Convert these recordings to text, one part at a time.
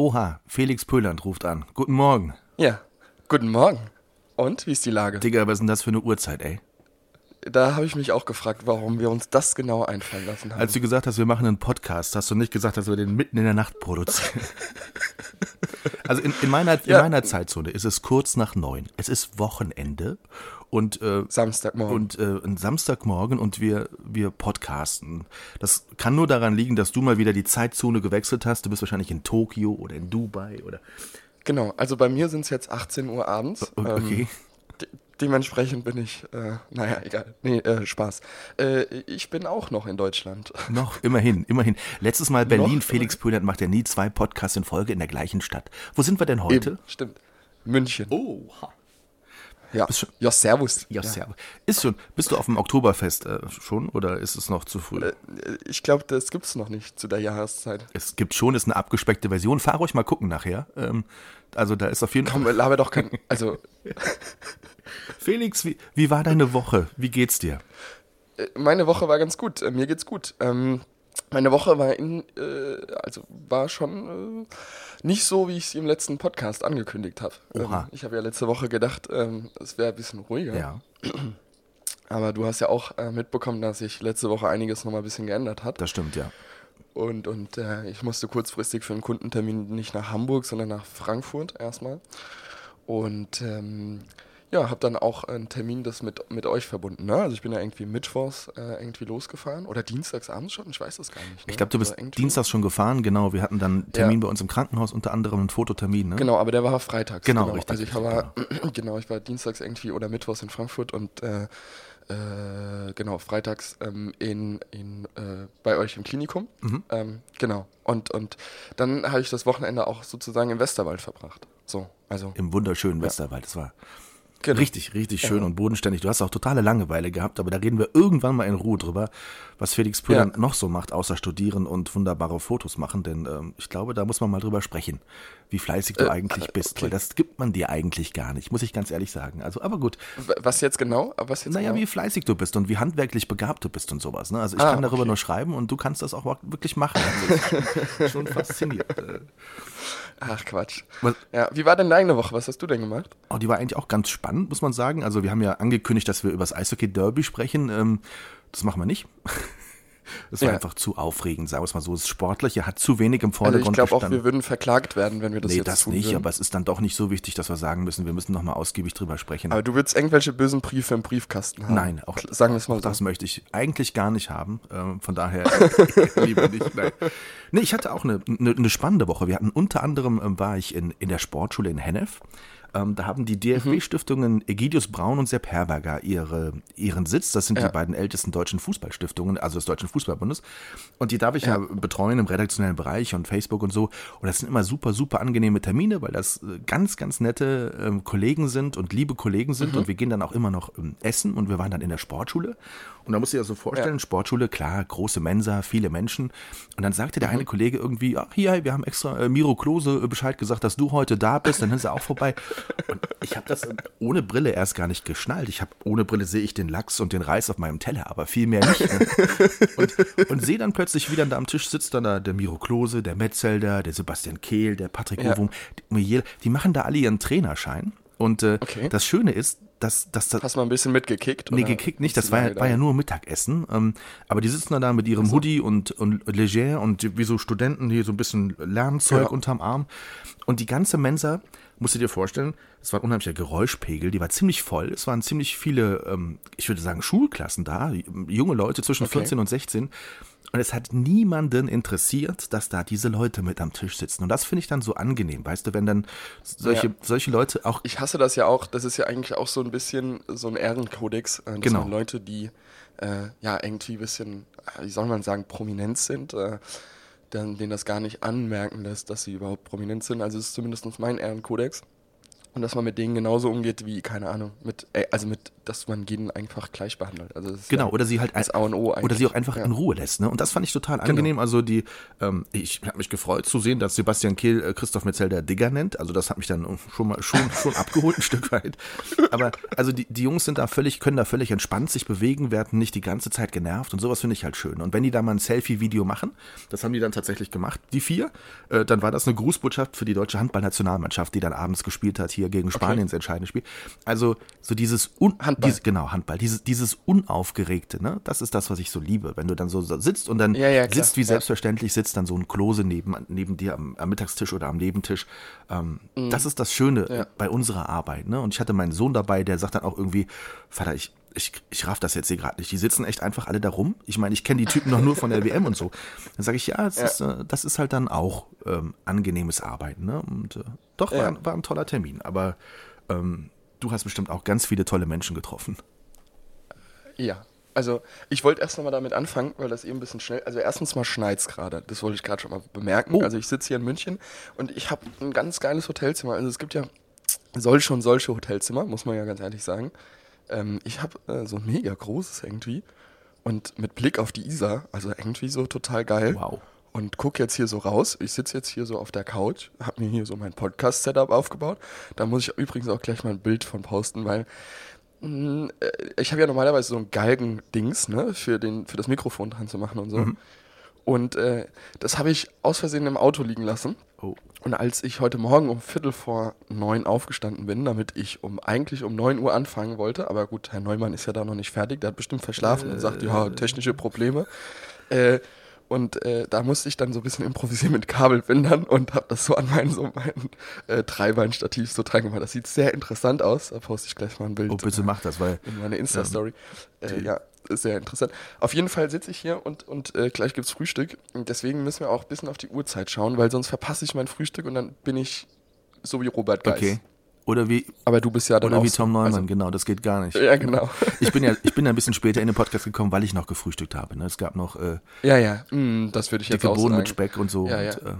Oha, Felix Pöland ruft an. Guten Morgen. Ja, guten Morgen. Und, wie ist die Lage? Digga, was ist denn das für eine Uhrzeit, ey? Da habe ich mich auch gefragt, warum wir uns das genau einfallen lassen haben. Als du gesagt hast, wir machen einen Podcast, hast du nicht gesagt, dass wir den mitten in der Nacht produzieren. also in, in, meiner, in Ja. meiner Zeitzone ist es kurz nach neun. Es ist Wochenende und äh, Samstagmorgen. und äh, Samstagmorgen und wir wir podcasten. Das kann nur daran liegen, dass du mal wieder die Zeitzone gewechselt hast. Du bist wahrscheinlich in Tokio oder in Dubai oder genau, also bei mir sind es jetzt 18 Uhr abends. Okay. Ähm, de dementsprechend bin ich, äh, naja, egal. Nee, äh, Spaß. Äh, ich bin auch noch in Deutschland. Noch, immerhin, immerhin. Letztes Mal Berlin, Noch? Felix Pöhlert macht ja nie zwei Podcasts in Folge in der gleichen Stadt. Wo sind wir denn heute? Eben, stimmt. München. Oha. Ja. bist schon- ja, servus. Ja, servus. Ist schon, bist du auf dem Oktoberfest äh, schon oder ist es noch zu früh? Äh, Ich glaube, das gibt's noch nicht zu der Jahreszeit. es gibt schon, ist eine abgespeckte Version. Fahr ruhig mal gucken nachher. Ähm, also da ist auf jeden Komm, Fall. laber doch kein. Also, Felix, wie, wie war deine Woche? Wie geht's dir? Äh, Meine Woche war ganz gut. Äh, Mir geht's gut. Ähm, meine Woche war in, äh, also war schon äh, nicht so, wie ich es im letzten Podcast angekündigt habe. Ähm, ich habe ja letzte Woche gedacht, ähm, es wäre ein bisschen ruhiger. Ja, Aber du hast ja auch äh, mitbekommen, dass sich letzte Woche einiges nochmal ein bisschen geändert hat. das stimmt, ja. Und, und äh, ich musste kurzfristig für einen Kundentermin nicht nach Hamburg, sondern nach Frankfurt erstmal. Und ähm, ja, habe dann auch einen Termin das mit, mit euch verbunden. Ne? Also ich bin ja irgendwie mittwochs äh, irgendwie losgefahren oder dienstags abends schon, ich weiß das gar nicht. Ne? Ich glaube, du bist Also dienstags schon gefahren, genau. Wir hatten dann einen Termin Ja. bei uns im Krankenhaus, unter anderem einen Fototermin, ne? Genau, aber der war freitags. Genau, richtig, Also ich war, genau, ich war dienstags irgendwie oder mittwochs in Frankfurt und äh, äh, genau, freitags ähm, in, in, äh, bei euch im Klinikum. Mhm. Ähm, genau. Und, und dann habe ich das Wochenende auch sozusagen im Westerwald verbracht. So, also. Im wunderschönen Westerwald. Das war Genau. richtig, richtig schön und bodenständig. Du hast auch totale Langeweile gehabt, aber da reden wir irgendwann mal in Ruhe drüber, was Felix Pöhlern Ja. noch so macht, außer studieren und wunderbare Fotos machen. Denn ähm, ich glaube, da muss man mal drüber sprechen, wie fleißig du Äh, eigentlich äh, bist. okay. Weil das gibt man dir eigentlich gar nicht, muss ich ganz ehrlich sagen. Also, aber gut. Was jetzt genau? Was jetzt Naja, genau? wie fleißig du bist und wie handwerklich begabt du bist und sowas. Ne? Also ich Ah, kann darüber okay. nur schreiben und du kannst das auch wirklich machen. Also schon fasziniert. Äh, Ach Quatsch. Was- Ja, wie war denn deine Woche? Was hast du denn gemacht? Oh, die war eigentlich auch ganz spannend, muss man sagen. Also wir haben ja angekündigt, dass wir über das Eishockey-Derby sprechen. Ähm, das machen wir nicht. Das war Ja. einfach zu aufregend, sagen wir es mal so. Das Sportliche hat zu wenig im Also Vordergrund ich glaube auch, wir würden verklagt werden, wenn wir das nee, jetzt das tun nicht, würden. aber es ist dann doch nicht so wichtig, dass wir sagen müssen, wir müssen nochmal ausgiebig drüber sprechen. Aber du würdest irgendwelche bösen Briefe im Briefkasten haben. Nein, auch sagen wir es mal so. Das möchte ich eigentlich gar nicht haben. Ähm, von daher lieber nicht. Nein. Nee, ich hatte auch eine, eine, eine spannende Woche. Wir hatten unter anderem ähm, war ich in, in der Sportschule in Hennef. Ähm, da haben die DFB-Stiftungen Egidius Braun und Sepp Herberger ihre, ihren Sitz. Das sind Ja. die beiden ältesten deutschen Fußballstiftungen, also des Deutschen Fußballbundes. Und die darf ich ja. betreuen im redaktionellen Bereich und Facebook und so. Und das sind immer super, super angenehme Termine, weil das äh, ganz, ganz nette ähm, Kollegen sind und liebe Kollegen sind. Und wir gehen dann auch immer noch ähm, essen und wir waren dann in der Sportschule. Und da musst du dir so vorstellen, Sportschule, klar, große Mensa, viele Menschen. Und dann sagte der eine Kollege irgendwie, ach hier, wir haben extra äh, Miro Klose äh, Bescheid gesagt, dass du heute da bist, dann ist er auch vorbei. Und ich habe das ohne Brille erst gar nicht geschnallt. Ich habe ohne Brille sehe ich den Lachs und den Reis auf meinem Teller, aber viel mehr nicht. Ne? Und, und sehe dann plötzlich, wie dann da am Tisch sitzt dann da der Miro Klose, der Metzelder, der Sebastian Kehl, der Patrick Ja. Ovum, die, die machen da alle ihren Trainerschein. Und äh, Okay. das Schöne ist, dass, dass das Hast du mal ein bisschen mitgekickt? Nee, gekickt nicht, das war, ja- war ja nur Mittagessen. Ähm, aber die sitzen dann da mit ihrem Hoodie und, und Leger und wie so Studenten hier so ein bisschen Lernzeug Ja. unterm Arm. Und die ganze Mensa, musst du dir vorstellen, es war ein unheimlicher Geräuschpegel, die war ziemlich voll. Es waren ziemlich viele, ähm, ich würde sagen, Schulklassen da, junge Leute zwischen Okay. 14 und 16. Und es hat niemanden interessiert, dass da diese Leute mit am Tisch sitzen. Und das finde ich dann so angenehm, weißt du, wenn dann solche, Ja. solche Leute auch Ich hasse das ja auch, das ist ja eigentlich auch so ein bisschen so ein Ehrenkodex, äh, Genau. Leute, die äh, ja irgendwie ein bisschen, äh, wie soll man sagen, prominent sind, äh, dann, denen das gar nicht anmerken lässt, dass sie überhaupt prominent sind. Also es ist zumindest mein Ehrenkodex. Und dass man mit denen genauso umgeht wie, keine Ahnung, mit, also mit, dass man jeden einfach gleich behandelt. Also Genau, ja oder sie halt das A und O oder sie auch einfach ja. in Ruhe lässt. Ne? Und das fand ich total Genau. angenehm. Also die, ähm, ich habe mich gefreut zu sehen, dass Sebastian Kehl äh, Christoph Metzelder Digger nennt. Also das hat mich dann schon mal schon, schon abgeholt ein Stück weit. Aber also die, die Jungs sind da völlig, können da völlig entspannt sich bewegen, werden nicht die ganze Zeit genervt und sowas finde ich halt schön. Und wenn die da mal ein Selfie-Video machen, das haben die dann tatsächlich gemacht, die vier, äh, dann war das eine Grußbotschaft für die deutsche Handballnationalmannschaft, die dann abends gespielt hat hier gegen Spanien ins entscheidende Spiel. Also so dieses Un Handball. Dieses, genau, Handball. Dieses, dieses Unaufgeregte, ne? Das ist das, was ich so liebe. Wenn du dann so sitzt und dann Ja, ja, sitzt wie Ja. selbstverständlich, sitzt dann so ein Klose neben, neben dir am, am Mittagstisch oder am Nebentisch. Ähm, Das ist das Schöne Mhm. Bei unserer Arbeit, ne? Und ich hatte meinen Sohn dabei, der sagt dann auch irgendwie, Vater, ich, ich, ich raff das jetzt hier gerade nicht. Die sitzen echt einfach alle da rum. Ich meine, ich kenne die Typen noch nur von der WM und so. Dann sage ich, ja, das, Ja. Ist, äh, das ist halt dann auch ähm, angenehmes Arbeiten, ne? Und äh, doch, war, Ja. ein- war ein toller Termin. Aber ähm, du hast bestimmt auch ganz viele tolle Menschen getroffen. Ja, also ich wollte erst nochmal damit anfangen, weil das eben ein bisschen schnell. Also erstens mal schneit's gerade. Das wollte ich gerade schon mal bemerken. Oh. Also ich sitze hier in München und ich habe ein ganz geiles Hotelzimmer. Also es gibt ja solche und solche Hotelzimmer, muss man ja ganz ehrlich sagen. Ähm, ich habe äh, so ein mega großes irgendwie und mit Blick auf die Isar, also irgendwie so total geil. Wow. Und guck jetzt hier so raus. Ich sitze jetzt hier so auf der Couch, habe mir hier so mein Podcast-Setup aufgebaut. Da muss ich übrigens auch gleich mal ein Bild von posten, weil mh, äh, ich habe ja normalerweise so ein Galgen-Dings, ne, für, den, für das Mikrofon dran zu machen und so. Und äh, das habe ich aus Versehen im Auto liegen lassen. Oh. Und als ich heute Morgen um Viertel vor neun aufgestanden bin, damit ich um eigentlich um neun Uhr anfangen wollte, aber gut, Herr Neumann ist ja da noch nicht fertig, der hat bestimmt verschlafen und sagt, ja, technische Probleme. Äh, und äh, da musste ich dann so ein bisschen improvisieren mit Kabelbindern und habe das so an meinen so mein äh, Dreibeinstativ so dran gemacht. Das sieht sehr interessant aus. Da poste ich gleich mal ein Bild Oh, bitte mach das, weil in meine Insta-Story. äh, ja, sehr interessant. Auf jeden Fall sitze ich hier und, und äh, gleich gibt's Frühstück. Und deswegen müssen wir auch ein bisschen auf die Uhrzeit schauen, weil sonst verpasse ich mein Frühstück und dann bin ich so wie Robert Geis. okay. Oder wie, Aber du bist ja dann oder wie. Tom Neumann, Also, genau, das geht gar nicht. ja, genau. Ich bin ja, ich bin ja ein bisschen später in den Podcast gekommen, weil ich noch gefrühstückt habe. Ne? Es gab noch äh, ja, ja. Mm, das würde ich jetzt dicke auch Bohnen sagen. mit Speck und so. Ja, ja. Und, äh,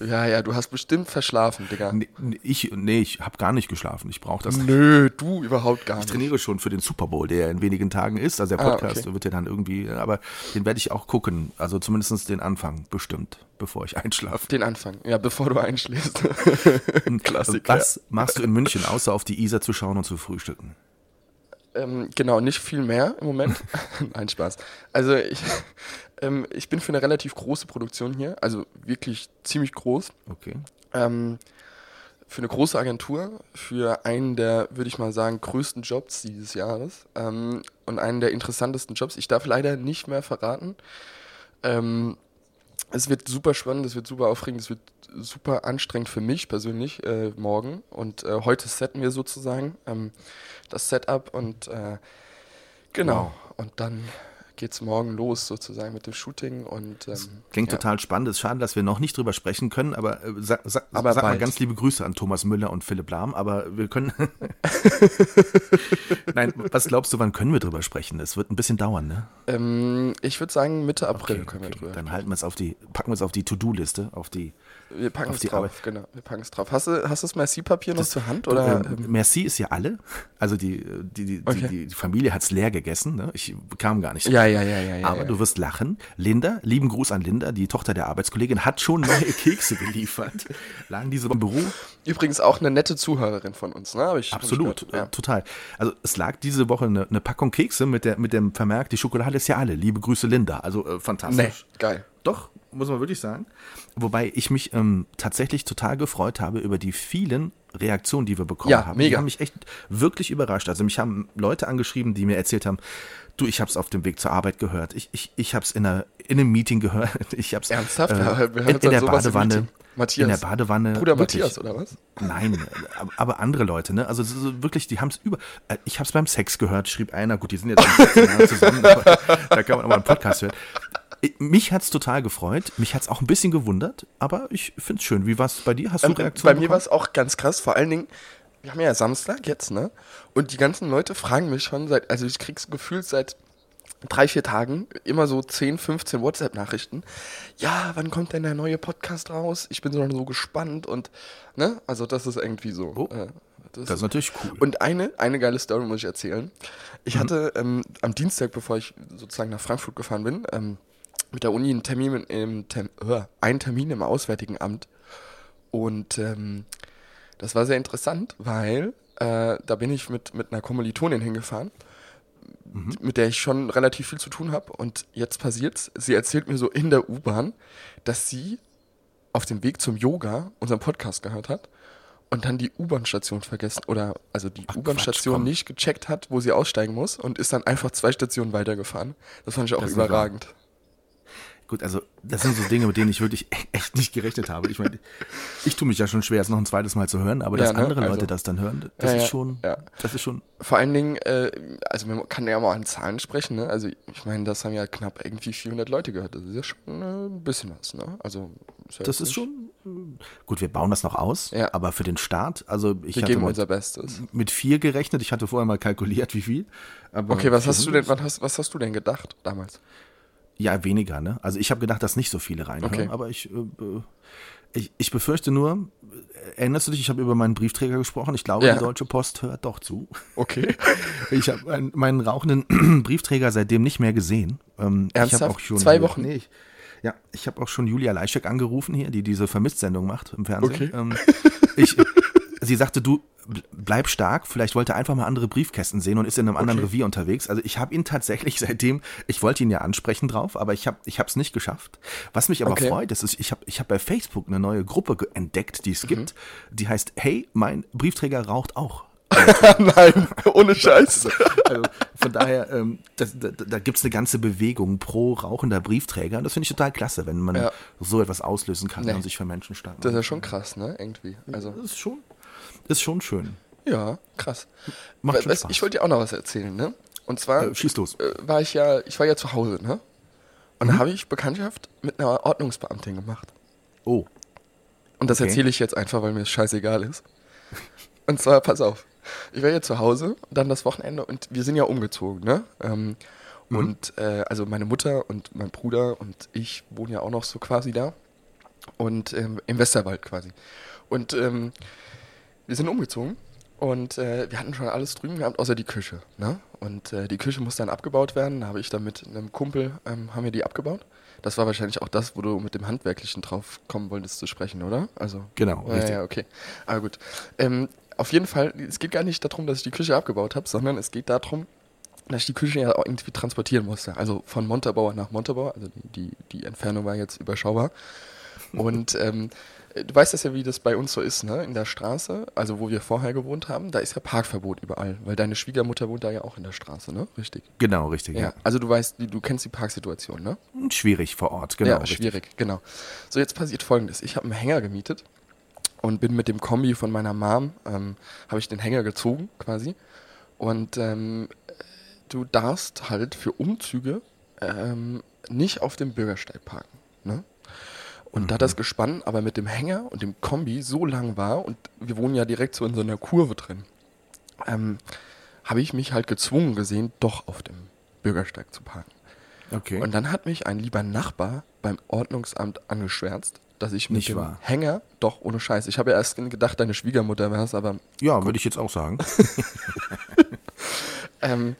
Ja, ja, du hast bestimmt verschlafen, Digga. nee, ich, nee, ich habe gar nicht geschlafen. Ich brauche das. Nö, du überhaupt gar Ich nicht. trainiere schon für den Super Bowl, der in wenigen Tagen ist. Also der Ah, Podcast okay. wird ja dann irgendwie, aber den werde ich auch gucken. Also zumindest den Anfang bestimmt, bevor ich einschlafe. Den Anfang, ja, bevor du einschläfst. Klassiker. Was machst du in München, außer auf die Isar zu schauen und zu frühstücken? Ähm, genau, nicht viel mehr im Moment. Nein, Spaß. Also ich, ähm, ich bin für eine relativ große Produktion hier, also wirklich ziemlich groß. Okay. Ähm, für eine große Agentur, für einen der, würde ich mal sagen, größten Jobs dieses Jahres ähm, und einen der interessantesten Jobs. Ich darf leider nicht mehr verraten. Ähm, es wird super spannend, es wird super aufregend, es wird super anstrengend für mich persönlich äh, morgen. Und äh, heute setten wir sozusagen ähm, das Setup und äh, genau. Und dann geht's morgen los sozusagen mit dem Shooting und ähm, Klingt ja. total spannend. Es ist schade, dass wir noch nicht drüber sprechen können, aber äh, sag, sag, Aber sag mal ganz liebe Grüße an Thomas Müller und Philipp Lahm, aber wir können. Nein, was glaubst du, wann können wir drüber sprechen? Es wird ein bisschen dauern, ne? Ähm, ich würde sagen Mitte April Okay, können wir okay. drüber. Dann halten wir es auf die, packen wir es auf die To-Do-liste, auf die. Wir packen auf es die drauf, Arbeit. genau. Wir packen es drauf. Hast du, hast du das Merci-Papier noch zur Hand? Oder, ähm, ähm, Merci ist ja alle. Also die, die, die, Okay. die, die Familie hat's leer gegessen. Ne? Ich kam gar nicht. ja, ja, ja, ja, ja. Aber ja. du wirst lachen. Linda, lieben Gruß an Linda, die Tochter der Arbeitskollegin, hat schon neue Kekse geliefert. Lagen diese Woche im Büro. Übrigens auch eine nette Zuhörerin von uns, ne? Ich, Absolut, gehört. äh, Ja. total. Also es lag diese Woche eine, eine Packung Kekse mit, der, mit dem Vermerk, die Schokolade ist ja alle. Liebe Grüße, Linda. Also äh, Nee, fantastisch. geil. Doch, muss man wirklich sagen. Wobei ich mich ähm, tatsächlich total gefreut habe über die vielen Reaktionen, die wir bekommen Ja, haben. Die mega. haben mich echt wirklich überrascht. Also mich haben Leute angeschrieben, die mir erzählt haben, du, ich habe es auf dem Weg zur Arbeit gehört. Ich, ich, ich habe es in, einer- in einem Meeting gehört. Ich hab's, Ernsthaft? Äh, haben in, in der Badewanne. Matthias. In der Badewanne. Bruder wirklich. Matthias, oder was? Nein, aber- andere Leute, ne? Also so- wirklich, die haben es über. äh, Ich habe es beim Sex gehört, schrieb einer. Gut, die sind jetzt schon 14 Jahre zusammen, da kann man auch mal einen Podcast hören. Ich- Mich hat's total gefreut. Mich hat's auch ein bisschen gewundert, aber ich find's schön. Wie war's bei dir? Hast du Ähm, Reaktionen? bei mir war es auch ganz krass. Vor allen Dingen, wir haben ja Samstag jetzt, ne? Und die ganzen Leute fragen mich schon seit, also ich krieg's gefühlt seit drei, vier Tagen immer so 10, 15 WhatsApp-Nachrichten. Ja, wann kommt denn der neue Podcast raus? Ich bin so, so gespannt und, ne? Also das ist irgendwie so. Oh. Äh, Das ist natürlich cool. und eine, eine geile Story muss ich erzählen. Ich hatte ähm, am Dienstag, bevor ich sozusagen nach Frankfurt gefahren bin, ähm, mit der Uni einen Termin im, Tem äh, einen Termin im Auswärtigen Amt. Und ähm, das war sehr interessant, weil äh, da bin ich mit, mit einer Kommilitonin hingefahren, mit der ich schon relativ viel zu tun habe. Und jetzt passiert's. Sie erzählt mir so in der U-Bahn, dass sie auf dem Weg zum Yoga unseren Podcast gehört hat und dann die U-Bahn-Station vergessen oder also die U-Bahn-Station nicht gecheckt hat, wo sie aussteigen muss und ist dann einfach zwei Stationen weitergefahren. Das fand ich auch Das überragend. Gut, also das sind so Dinge, mit denen ich wirklich e- echt nicht gerechnet habe. Ich meine, ich tue mich ja schon schwer, es noch ein zweites Mal zu hören, aber Ja, dass ne? andere Also- Leute das dann hören, das Ja, ist schon, ja. das ist schon, Vor allen Dingen, äh, also man kann ja mal an Zahlen sprechen, ne? Also ich meine, das haben ja knapp irgendwie 400 Leute gehört. Das ist ja schon äh, ein bisschen was, ne? Also ja das ist schon, äh, gut, wir bauen das noch aus, aber für den Start, also ich Wir hatte geben mit, unser Bestes. mit vier gerechnet, ich hatte vorher mal kalkuliert, wie viel. Okay, was hast du 400? denn, was hast, was hast du denn gedacht damals? Ja, weniger, ne? Also ich habe gedacht, dass nicht so viele reinhören, Okay. aber ich, äh, ich, ich befürchte nur, erinnerst du dich, ich habe über meinen Briefträger gesprochen, ich glaube, Ja. die Deutsche Post hört doch zu. Okay. Ich habe einen- meinen rauchenden Briefträger seitdem nicht mehr gesehen. Ähm, Ich Ernsthaft? habe auch schon Zwei Wochen? Nee, ich, ja, ich habe auch schon Julia Leischek angerufen hier, die diese Vermisst-Sendung macht im Fernsehen. Okay. Ähm, ich, sie sagte, du bl- bleib stark, vielleicht wollte er einfach mal andere Briefkästen sehen und ist in einem anderen Okay. Revier unterwegs. Also ich habe ihn tatsächlich seitdem, ich wollte ihn ja ansprechen drauf, aber ich habe ich es nicht geschafft. Was mich aber Okay. freut, ist, ich habe ich hab bei Facebook eine neue Gruppe entdeckt, die Mhm. es gibt. Die heißt Hey, mein Briefträger raucht auch. Nein, ohne Scheiß. Also von daher, ähm, das, da, da gibt es eine ganze Bewegung pro rauchender Briefträger. Und das finde ich total klasse, wenn man Ja. so etwas auslösen kann Nee. und sich für Menschen stark Das ist macht. ja schon krass, ne? Irgendwie. Also, Das ist schon, ist schon schön. ja, krass. Macht schon Spaß. ich wollte dir auch noch was erzählen, ne? Und zwar Äh, schieß los. äh, war ich ja, ich war ja zu Hause, ne? Und da habe ich Bekanntschaft mit einer Ordnungsbeamtin gemacht. Oh, Und das Okay. erzähle ich jetzt einfach, weil mir es scheißegal ist. Und zwar, pass auf, ich war jetzt zu Hause, dann das Wochenende und wir sind ja umgezogen, ne? Ähm, Und äh, also meine Mutter und mein Bruder und ich wohnen ja auch noch so quasi da. Und ähm, im Westerwald quasi. Und ähm, wir sind umgezogen und äh, wir hatten schon alles drüben gehabt, außer die Küche. Ne? Und äh, die Küche muss dann abgebaut werden. Da habe ich dann mit einem Kumpel, ähm, haben wir die abgebaut. Das war wahrscheinlich auch das, wo du mit dem Handwerklichen drauf kommen wolltest zu sprechen, oder? Also, Genau, ja, richtig. ja, okay. Aber gut. Ähm, auf jeden Fall, es geht gar nicht darum, dass ich die Küche abgebaut habe, sondern es geht darum, dass ich die Küche ja auch irgendwie transportieren musste. Also von Montabaur nach Montabaur. Also die, die, die Entfernung war jetzt überschaubar. Und ähm, du weißt das ja, wie das bei uns so ist, ne? In der Straße, also wo wir vorher gewohnt haben, da ist ja Parkverbot überall, weil deine Schwiegermutter wohnt da ja auch in der Straße, ne? Richtig. Genau, richtig. Ja. Ja. Also du weißt, du kennst die Parksituation, ne? Schwierig vor Ort, genau. ja, richtig. schwierig, genau. So, jetzt passiert folgendes. Ich habe einen Hänger gemietet und bin mit dem Kombi von meiner Mom, ähm, habe ich den Hänger gezogen quasi. Und ähm, du darfst halt für Umzüge ähm, nicht auf dem Bürgersteig parken. Ne? Und da das Gespann aber mit dem Hänger und dem Kombi so lang war und wir wohnen ja direkt so in so einer Kurve drin, ähm, habe ich mich halt gezwungen gesehen, doch auf dem Bürgersteig zu parken. Okay. Und dann hat mich ein lieber Nachbar beim Ordnungsamt angeschwärzt, dass ich mit Nicht dem wahr. Hänger, doch ohne Scheiß, ich habe ja erst gedacht, deine Schwiegermutter wäre es, aber ja, würde ich jetzt auch sagen. ähm,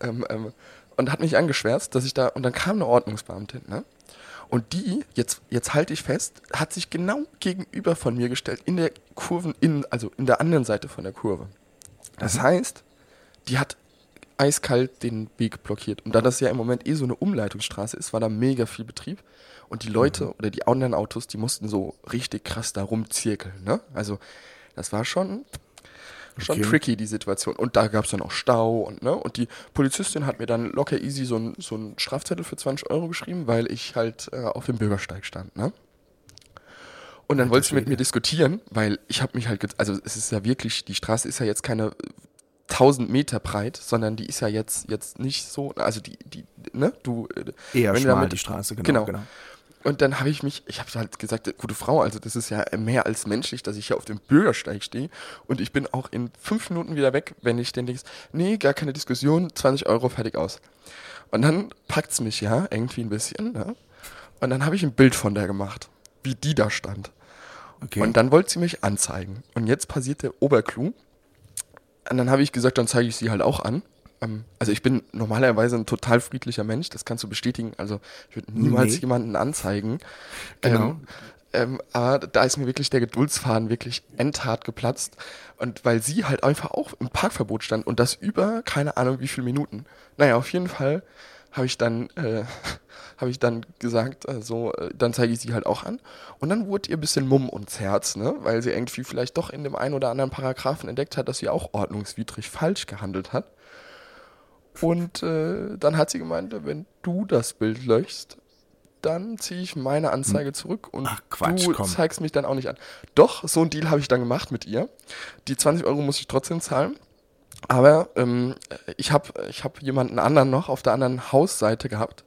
ähm, ähm, und hat mich angeschwärzt, dass ich da, und dann kam eine Ordnungsbeamtin, ne? Und die, jetzt, jetzt halte ich fest, hat sich genau gegenüber von mir gestellt, in der Kurven, in, also in der anderen Seite von der Kurve. Das heißt, die hat eiskalt den Weg blockiert. Und da das ja im Moment eh so eine Umleitungsstraße ist, war da mega viel Betrieb. Und die Leute oder die anderen Autos, die mussten so richtig krass da rumzirkeln. Ne? Also das war schon, schon Okay. tricky, die Situation. Und da gab es dann auch Stau. Und, ne? und die Polizistin hat mir dann locker easy so einen so einen Strafzettel für 20 Euro geschrieben, weil ich halt äh, auf dem Bürgersteig stand. Ne? Und dann wollte sie mit mir diskutieren, weil ich habe mich halt, also es ist ja wirklich, die Straße ist ja jetzt keine 1000 Meter breit, sondern die ist ja jetzt, jetzt nicht so, also die, die, ne, du, äh, Eher schmal damit- die Straße, genau. genau. genau. Und dann habe ich mich, ich habe halt gesagt, gute Frau, also das ist ja mehr als menschlich, dass ich hier auf dem Bürgersteig stehe und ich bin auch in fünf Minuten wieder weg, wenn ich den denkst, nee, gar keine Diskussion, 20 Euro, fertig aus. Und dann packt's mich ja irgendwie ein bisschen, ne? Und dann habe ich ein Bild von der gemacht, wie die da stand. Okay. Und dann wollte sie mich anzeigen. Und jetzt passiert der Oberclou. Und dann habe ich gesagt, dann zeige ich sie halt auch an. Ähm, also ich bin normalerweise ein total friedlicher Mensch, das kannst du bestätigen. Also ich würde niemals Nee. jemanden anzeigen. Genau. Ähm, ähm, aber da ist mir wirklich der Geduldsfaden wirklich endhart geplatzt. Und weil sie halt einfach auch im Parkverbot stand und das über keine Ahnung wie viele Minuten. Naja, auf jeden Fall habe ich dann äh, habe ich dann gesagt, äh, so, äh, dann zeige ich sie halt auch an. Und dann wurde ihr ein bisschen Mumm ums Herz, ne? weil sie irgendwie vielleicht doch in dem einen oder anderen Paragraphen entdeckt hat, dass sie auch ordnungswidrig falsch gehandelt hat. Und äh, dann hat sie gemeint, wenn du das Bild löschst, dann ziehe ich meine Anzeige zurück und Ach, Quatsch, du komm. zeigst mich dann auch nicht an. Doch, so ein Deal habe ich dann gemacht mit ihr. Die 20 Euro muss ich trotzdem zahlen. Aber ähm, ich habe ich hab jemanden anderen noch auf der anderen Hausseite gehabt,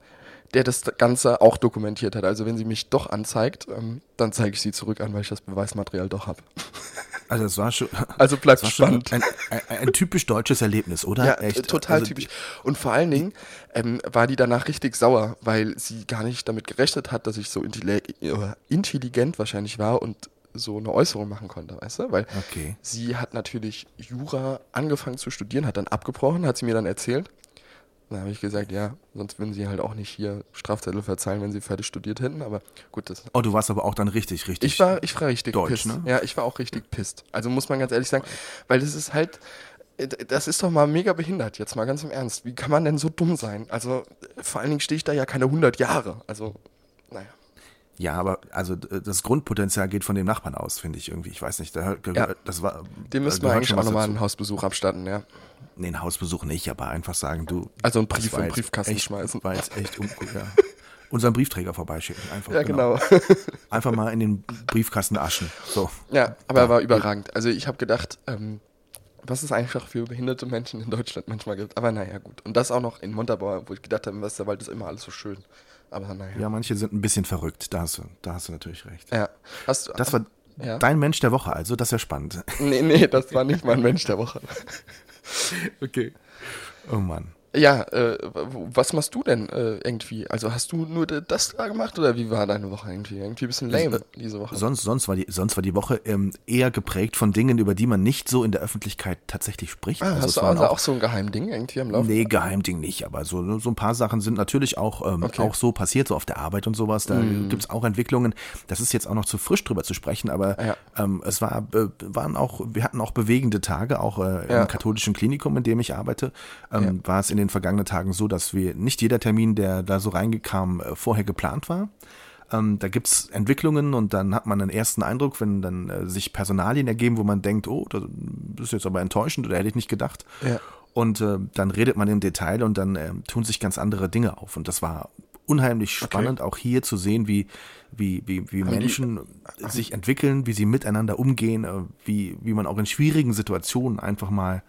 der das Ganze auch dokumentiert hat. Also wenn sie mich doch anzeigt, ähm, dann zeige ich sie zurück an, weil ich das Beweismaterial doch habe. Also es war schon, Also bleibt spannend. ein, ein, ein typisch deutsches Erlebnis, oder? Ja, äh, total Also, typisch. Und vor allen Dingen ähm, war die danach richtig sauer, weil sie gar nicht damit gerechnet hat, dass ich so äh, intelligent wahrscheinlich war und so eine Äußerung machen konnte, weißt du? Weil Okay. sie hat natürlich Jura angefangen zu studieren, hat dann abgebrochen, hat sie mir dann erzählt. Dann habe ich gesagt, ja, sonst würden sie halt auch nicht hier Strafzettel verzeihen, wenn sie fertig studiert hätten. Aber gut, das Oh, du warst aber auch dann richtig, richtig. ich war, ich war richtig Deutsch, pisst. ne? Ja, ich war auch richtig pisst. Also muss man ganz ehrlich sagen, weil das ist halt, äh, das ist doch mal mega behindert, jetzt mal ganz im Ernst. Wie kann man denn so dumm sein? Also vor allen Dingen stehe ich da ja keine 100 Jahre. Also, naja. Ja, aber also das Grundpotenzial geht von dem Nachbarn aus, finde ich irgendwie. Ich weiß nicht, da Ja. das war. Dem müssen da wir eigentlich auch nochmal einen Hausbesuch abstatten, ja. Nee, einen Hausbesuch nicht, aber einfach sagen, du. Also einen Brief den jetzt Briefkasten echt, schmeißen. War jetzt echt ungut, ja. Unseren Briefträger vorbeischicken, einfach. Ja, genau. Einfach mal in den Briefkasten aschen. So. Ja, aber er war überragend. Also ich habe gedacht, ähm, was es einfach für behinderte Menschen in Deutschland manchmal gibt. Aber naja, gut. Und das auch noch in Montabaur, wo ich gedacht habe, im Westerwald ist immer alles so schön. Aber naja. Ja, manche sind ein bisschen verrückt, da hast du, da hast du natürlich recht. Ja. Hast du, Das war Ja. dein Mensch der Woche, also das ist ja spannend. Nee, nee, das war nicht mein Mensch der Woche. Okay. Oh Mann. Ja, äh, was machst du denn äh, irgendwie? Also hast du nur das da gemacht oder wie war deine Woche irgendwie? Irgendwie ein bisschen lame Also, diese Woche. Sonst, sonst, war die, sonst war die Woche ähm, eher geprägt von Dingen, über die man nicht so in der Öffentlichkeit tatsächlich spricht. ah, Also hast es du also auch so ein Geheimding irgendwie am Laufen? Nee, Geheimding nicht, aber so, so ein paar Sachen sind natürlich auch, ähm, Okay. auch so passiert, so auf der Arbeit und sowas. Da gibt's auch Entwicklungen. Das ist jetzt auch noch zu frisch drüber zu sprechen, aber Ja. ähm, es war, äh, waren auch, wir hatten auch bewegende Tage, auch äh, Ja. im katholischen Klinikum, in dem ich arbeite, ähm, war es in den vergangenen Tagen so, dass wir nicht jeder Termin, der da so reingekam, äh, vorher geplant war. Ähm, da gibt's Entwicklungen und dann hat man einen ersten Eindruck, wenn dann äh, sich Personalien ergeben, wo man denkt, oh, das ist jetzt aber enttäuschend oder hätte ich nicht gedacht. Ja. Und äh, dann redet man im Detail und dann äh, tun sich ganz andere Dinge auf. Und das war unheimlich spannend, auch hier zu sehen, wie, wie, wie, wie Haben die- Menschen sich entwickeln, wie sie miteinander umgehen, äh, wie, wie man auch in schwierigen Situationen einfach mal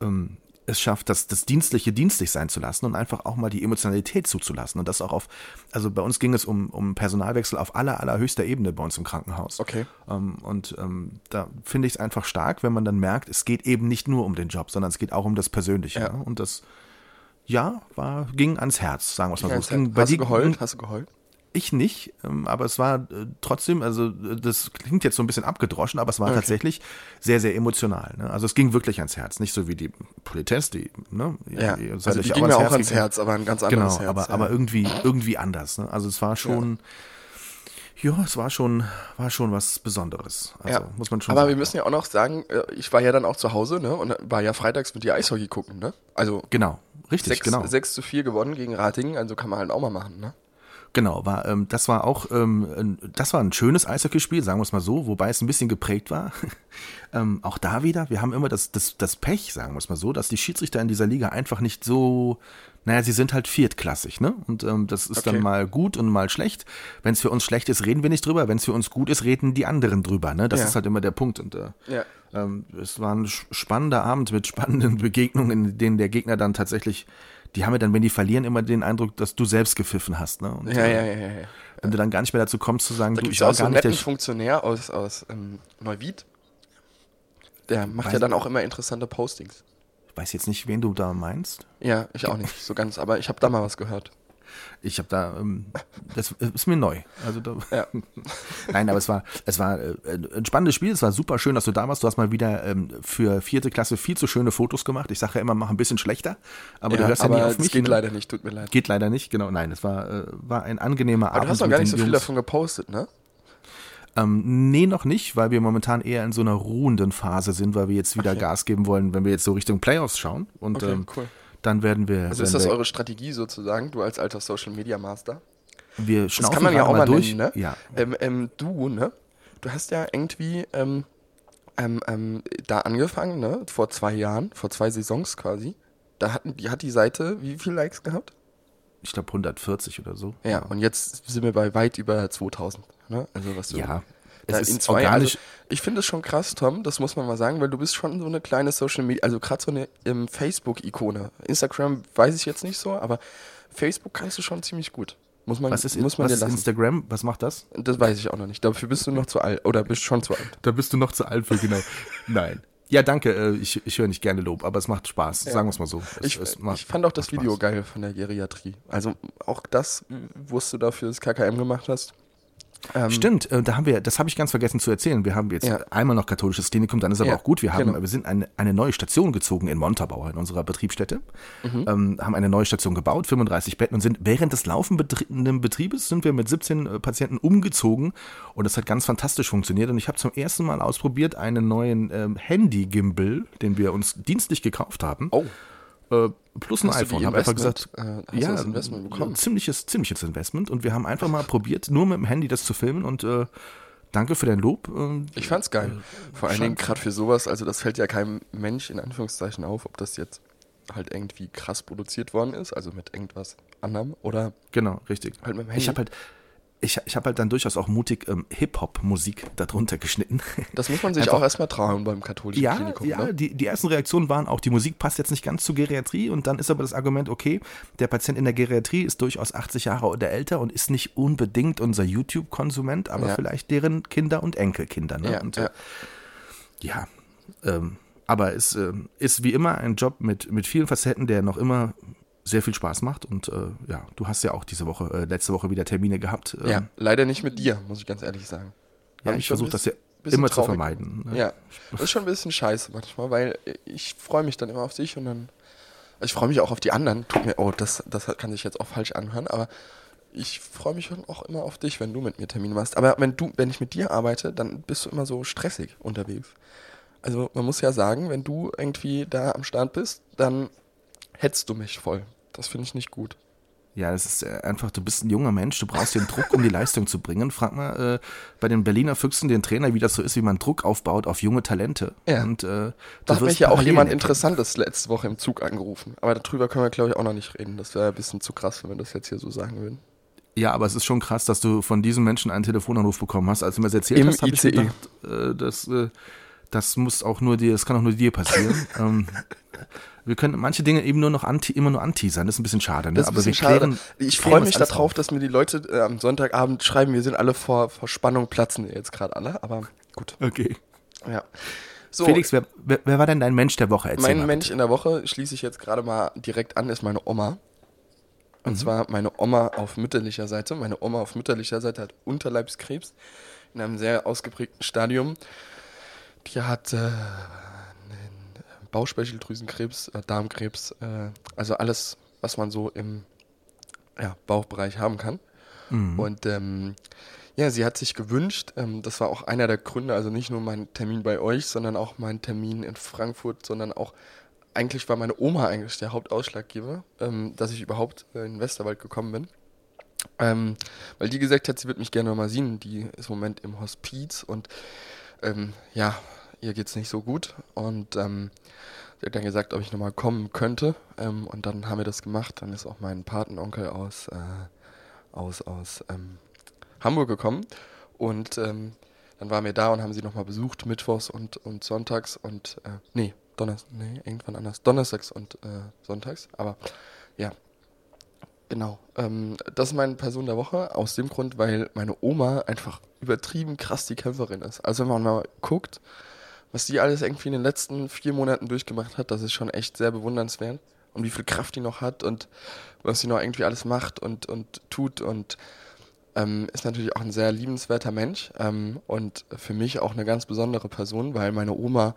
ähm, es schafft, das, das Dienstliche dienstlich sein zu lassen und einfach auch mal die Emotionalität zuzulassen. Und das auch auf, also bei uns ging es um, um Personalwechsel auf aller, allerhöchster Ebene bei uns im Krankenhaus. Okay. Ähm, und ähm, da finde ich es einfach stark, wenn man dann merkt, es geht eben nicht nur um den Job, sondern es geht auch um das Persönliche. Ja. Ne? Und das, ja, war, ging ans Herz, sagen wir es mal so. Hast du geheult? Hast du geheult? Ich nicht, ähm, aber es war äh, trotzdem, also äh, das klingt jetzt so ein bisschen abgedroschen, aber es war Okay. tatsächlich sehr, sehr emotional. Ne? Also es ging wirklich ans Herz, nicht so wie die Politesse, die, ne? Ja, seid also die auch ging mir auch ans. Herz, aber ein ganz Genau, anderes Herz. aber, ja. aber irgendwie, irgendwie anders. Ne? Also es war schon, ja, es war schon, war schon was Besonderes. Also ja. muss man schon aber sagen. wir müssen ja auch noch sagen, äh, ich war ja dann auch zu Hause, ne? Und war ja freitags mit dir Eishockey gucken, ne? Also Genau, richtig, 6, genau. 6 zu 4 gewonnen gegen Ratingen, also kann man halt auch mal machen, ne? Genau, war, ähm, das war auch, ähm, ein- das war ein schönes Eishockeyspiel, sagen wir es mal so, wobei es ein bisschen geprägt war. ähm, auch da wieder, wir haben immer das, das, das Pech, sagen wir es mal so, dass die Schiedsrichter in dieser Liga einfach nicht so, naja, sie sind halt viertklassig, ne? Und ähm, das ist Okay. dann mal gut und mal schlecht. Wenn es für uns schlecht ist, reden wir nicht drüber. Wenn es für uns gut ist, reden die anderen drüber, ne? Das Ja. ist halt immer der Punkt. Und äh, Ja. ähm, es war ein spannender Abend mit spannenden Begegnungen, in denen der Gegner dann tatsächlich die haben ja dann, wenn die verlieren, immer den Eindruck, dass du selbst gepfiffen hast. Ne? Und, Ja, äh, ja, ja, ja. ja. Wenn du dann gar nicht mehr dazu kommst zu sagen, Da du, ich war auch so gar nicht der netten Funktionär aus, aus ähm, Neuwied. Der macht ja dann auch immer interessante Postings. Ich weiß jetzt nicht, wen du da meinst. Ja, ich auch nicht so ganz, aber ich habe da mal was gehört. Ich habe da, ähm, das ist mir neu. Also da, Ja. Nein, aber es war, es war äh, ein spannendes Spiel. Es war super schön, dass du da warst. Du hast mal wieder ähm, für vierte Klasse viel zu schöne Fotos gemacht. Ich sage ja immer, mach ein bisschen schlechter, aber du hörst ja aber nie auf es mich. geht ne? leider nicht, tut mir leid. Geht leider nicht, genau. Nein, es war, äh, war ein angenehmer Aber Abend. du hast noch mit gar nicht so viel Jungs. davon gepostet, ne? Ähm, nee, noch nicht, weil wir momentan eher in so einer ruhenden Phase sind, weil wir jetzt wieder Okay. Gas geben wollen, wenn wir jetzt so Richtung Playoffs schauen. Und Okay, ähm, cool. Dann werden wir. Also ist das eure Strategie sozusagen, du als alter Social Media Master? wir Das schnaufen kann man ja auch mal durch. nennen, ne? Ja, Ähm, ähm, du, ne? Du hast ja irgendwie ähm, ähm, ähm, da angefangen, ne? Vor zwei Jahren, vor zwei Saisons quasi. Da hatten, die hat die Seite wie viele Likes gehabt? ich glaube 140 oder so. Ja, und jetzt sind wir bei weit über 2000. Ne? Also was du Ja, es in ist zwei, organisch. Also ich finde es schon krass, Tom, das muss man mal sagen, weil du bist schon so eine kleine Social Media, also gerade so eine ähm, Facebook-Ikone. Instagram weiß ich jetzt nicht so, aber Facebook kannst du schon ziemlich gut. Muss man, was ist, muss man was dir ist lassen. Instagram? Was macht das? Das weiß ich auch noch nicht. Dafür bist du noch zu alt oder bist schon zu alt. Da bist du noch zu alt für, genau. Nein. Ja, danke. äh, Ich, ich höre nicht gerne Lob, aber es macht Spaß. Sagen wir es mal so. Es, Ich, es macht- ich fand auch das Video Spaß. geil von der Geriatrie. Also auch das, wo du dafür das KKM gemacht hast. Ähm, Stimmt, äh, da haben wir, das habe ich ganz vergessen zu erzählen. Wir haben jetzt Ja. einmal noch katholisches Klinikum, dann ist aber Ja, auch gut. Wir haben, genau. wir sind eine, eine neue Station gezogen in Montabaur, in unserer Betriebsstätte. Mhm. Ähm, haben eine neue Station gebaut, 35 Betten und sind während des laufenden Betriebes sind wir mit 17 äh, Patienten umgezogen und das hat ganz fantastisch funktioniert. Und ich habe zum ersten Mal ausprobiert einen neuen ähm, Handy-Gimbal, den wir uns dienstlich gekauft haben. Oh, Äh, plus ein Hast iPhone. die Hab einfach gesagt, äh, das Investment bekommen? ziemliches, ziemliches Investment. Und wir haben einfach mal probiert, nur mit dem Handy das zu filmen. Und äh, danke für dein Lob. Äh, ich fand's geil. Vor allen Dingen gerade für sowas, also das fällt ja keinem Mensch in Anführungszeichen auf, ob das jetzt halt irgendwie krass produziert worden ist, also mit irgendwas anderem oder genau, richtig. halt mit dem Handy. Ich habe halt, ich, ich hab halt dann durchaus auch mutig ähm, Hip-Hop-Musik darunter geschnitten. das muss man sich einfach- auch erstmal trauen beim katholischen Ja, Klinikum. ja ne? die, die ersten Reaktionen waren auch, die Musik passt jetzt nicht ganz zur Geriatrie und dann ist aber das Argument, okay, der Patient in der Geriatrie ist durchaus 80 Jahre oder älter und ist nicht unbedingt unser YouTube-Konsument, aber Ja. vielleicht deren Kinder und Enkelkinder. Ne? Ja, und, ja. äh, ja ähm, aber es ähm, ist wie immer ein Job mit, mit vielen Facetten, der noch immer sehr viel Spaß macht und äh, ja, du hast ja auch diese Woche, äh, letzte Woche wieder Termine gehabt. Ähm, ja, leider nicht mit dir, muss ich ganz ehrlich sagen. ja Hab ich versuche das ja immer zu traurig. vermeiden. ne? Ja, das ist schon ein bisschen scheiße manchmal, weil ich freue mich dann immer auf dich und dann. Ich freue mich auch auf die anderen. Tut mir, oh, das, das kann sich jetzt auch falsch anhören, aber ich freue mich schon auch immer auf dich, wenn du mit mir Termine machst. Aber wenn du, wenn ich mit dir arbeite, dann bist du immer so stressig unterwegs. Also man muss ja sagen, wenn du irgendwie da am Start bist, dann hetzt du mich voll. Das finde ich nicht gut. Ja, das ist äh, einfach, du bist ein junger Mensch, du brauchst den Druck, um die Leistung zu bringen. Frag mal äh, bei den Berliner Füchsen den Trainer, wie das so ist, wie man Druck aufbaut auf junge Talente. Ja. Und, äh, Da hat mich ja auch jemand. Interessantes letzte Woche im Zug angerufen. Aber darüber können wir, glaube ich, auch noch nicht reden. Das wäre ein bisschen zu krass, wenn wir das jetzt hier so sagen würden. Ja, aber es ist schon krass, dass du von diesem Menschen einen Telefonanruf bekommen hast. Als du mir das erzählt Im hast, habe ich ICE. gedacht, äh, das, äh, das muss auch nur dir, das kann auch nur dir passieren. ähm, wir können manche Dinge eben nur noch anti, immer nur anteasern. Das ist ein bisschen schade, ne? Das ist aber wir schade. klären, Ich freue mich darauf, auf. dass mir die Leute äh, am Sonntagabend schreiben, wir sind alle vor, vor Spannung platzen jetzt gerade alle, aber gut. Okay. Ja. So, Felix, wer, wer, wer war denn dein Mensch der Woche? Erzähl mein mal. Mensch in der Woche schließe ich jetzt gerade mal direkt an, ist meine Oma. Und Mhm. zwar meine Oma auf mütterlicher Seite. Meine Oma auf mütterlicher Seite hat Unterleibskrebs in einem sehr ausgeprägten Stadium. Die hat äh, einen Bauchspeicheldrüsenkrebs, äh, Darmkrebs, äh, also alles, was man so im ja, Bauchbereich haben kann. Mhm. Und ähm, ja, sie hat sich gewünscht, ähm, das war auch einer der Gründe, also nicht nur mein Termin bei euch, sondern auch mein Termin in Frankfurt, sondern auch, eigentlich war meine Oma eigentlich der Hauptausschlaggeber, ähm, dass ich überhaupt äh, in den Westerwald gekommen bin. Ähm, weil die gesagt hat, sie wird mich gerne mal sehen. Die ist im Moment im Hospiz und ähm, ja, ihr geht's nicht so gut. Und ähm, sie hat dann gesagt, ob ich nochmal kommen könnte. Ähm, und dann haben wir das gemacht. Dann ist auch mein Patenonkel aus, äh, aus, aus ähm, Hamburg gekommen. Und ähm, dann waren wir da und haben sie nochmal besucht, mittwochs und, und sonntags und, äh, nee, Donnerstag, nee, irgendwann anders, donnerstags und äh, sonntags. Aber ja, genau. Ähm, das ist meine Person der Woche aus dem Grund, weil meine Oma einfach übertrieben krass die Kämpferin ist. Also wenn man mal guckt, was die alles irgendwie in den letzten vier Monaten durchgemacht hat, das ist schon echt sehr bewundernswert. Und wie viel Kraft die noch hat und was sie noch irgendwie alles macht und, und tut und ähm, ist natürlich auch ein sehr liebenswerter Mensch ähm, und für mich auch eine ganz besondere Person, weil meine Oma,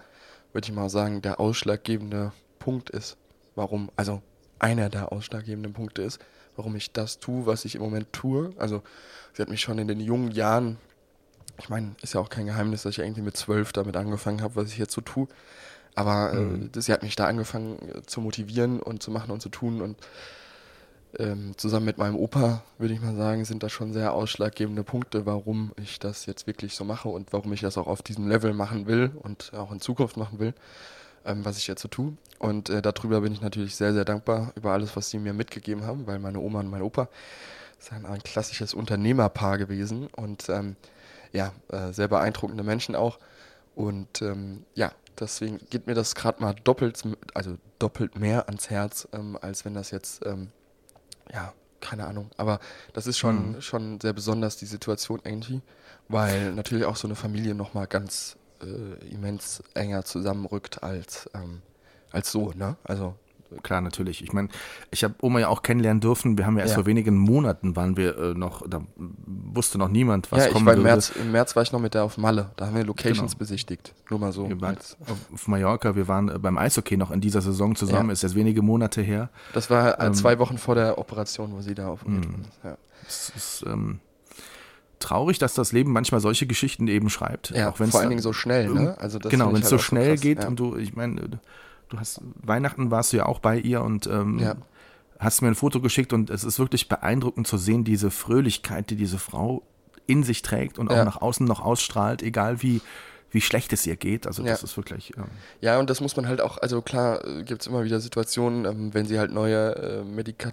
würde ich mal sagen, der ausschlaggebende Punkt ist, warum, also einer der ausschlaggebenden Punkte ist, warum ich das tue, was ich im Moment tue. Also sie hat mich schon in den jungen Jahren ich meine, ist ja auch kein Geheimnis, dass ich irgendwie mit zwölf damit angefangen habe, was ich jetzt so tue. Aber äh, mhm. äh, sie hat mich da angefangen äh, zu motivieren und zu machen und zu tun. Und ähm, zusammen mit meinem Opa, würde ich mal sagen, sind das schon sehr ausschlaggebende Punkte, warum ich das jetzt wirklich so mache und warum ich das auch auf diesem Level machen will und auch in Zukunft machen will, ähm, was ich jetzt so tue. Und äh, darüber bin ich natürlich sehr, sehr dankbar über alles, was sie mir mitgegeben haben, weil meine Oma und mein Opa sind ein klassisches Unternehmerpaar gewesen und ähm, ja, äh, sehr beeindruckende Menschen auch. Und ähm, ja, deswegen geht mir das gerade mal doppelt, also doppelt mehr ans Herz, ähm, als wenn das jetzt, ähm, ja, keine Ahnung. Aber das ist schon, mhm. schon sehr besonders, die Situation irgendwie, weil natürlich auch so eine Familie nochmal ganz äh, immens enger zusammenrückt als, ähm, als so, ne? Also klar, natürlich. Ich meine, ich habe Oma ja auch kennenlernen dürfen. Wir haben ja erst ja. vor wenigen Monaten waren wir äh, noch, da wusste noch niemand, was ja, kommen war im März, Im März war ich noch mit der auf Malle. Da haben wir Locations genau. besichtigt. Nur mal so. Wir waren auf Mallorca, wir waren äh, beim Eishockey noch in dieser Saison zusammen. Ja. Ist jetzt wenige Monate her. Das war äh, ähm, zwei Wochen vor der Operation, wo sie da auf mhm. ja. Es ist ähm, traurig, dass das Leben manchmal solche Geschichten eben schreibt. Ja, auch vor allen Dingen so schnell. Ne? Also genau, wenn es halt so schnell so geht und du, ich meine du hast Weihnachten warst du ja auch bei ihr und ähm, ja. hast mir ein Foto geschickt und es ist wirklich beeindruckend zu sehen, diese Fröhlichkeit, die diese Frau in sich trägt und auch ja. nach außen noch ausstrahlt, egal wie wie schlecht es ihr geht. Also das ja. ist wirklich. Ähm ja, und das muss man halt auch, also klar äh, gibt es immer wieder Situationen, ähm, wenn sie halt neue äh, Medika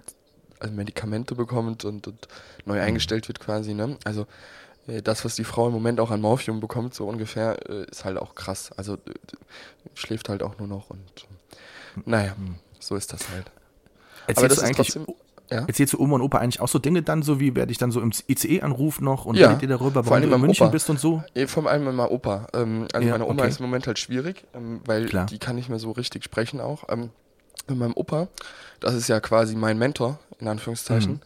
also Medikamente bekommt und, und neu mhm. eingestellt wird quasi, ne? Also das, was die Frau im Moment auch an Morphium bekommt, so ungefähr, äh, ist halt auch krass. Also schläft halt auch nur noch und naja, hm. so ist das halt. Erzählst du eigentlich, trotzdem, ja? erzählst du Oma und Opa eigentlich auch so Dinge dann, so wie wer dich dann so im ICE anruft noch und ja, redet ihr darüber, warum du in München Opa. bist und so? Vor allem mit meinem Opa. Ähm, also ja, meine Oma okay. ist im Moment halt schwierig, ähm, weil Klar. die kann nicht mehr so richtig sprechen auch. Ähm, mit meinem Opa, das ist ja quasi mein Mentor, in Anführungszeichen. Mhm.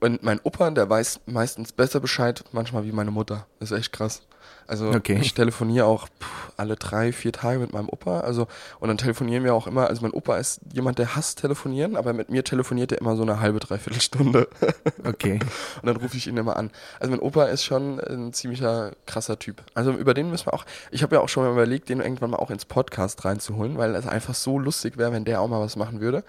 Und mein Opa, der weiß meistens besser Bescheid, manchmal wie meine Mutter. Das ist echt krass. Also okay. ich telefoniere auch pff, alle drei, vier Tage mit meinem Opa. Also und dann telefonieren wir auch immer. Also mein Opa ist jemand, der hasst telefonieren, aber mit mir telefoniert er immer so eine halbe, dreiviertel Stunde. Okay. und dann rufe ich ihn immer an. Also mein Opa ist schon ein ziemlicher krasser Typ. Also über den müssen wir auch. Ich habe ja auch schon mal überlegt, den irgendwann mal auch ins Podcast reinzuholen, weil es einfach so lustig wäre, wenn der auch mal was machen würde.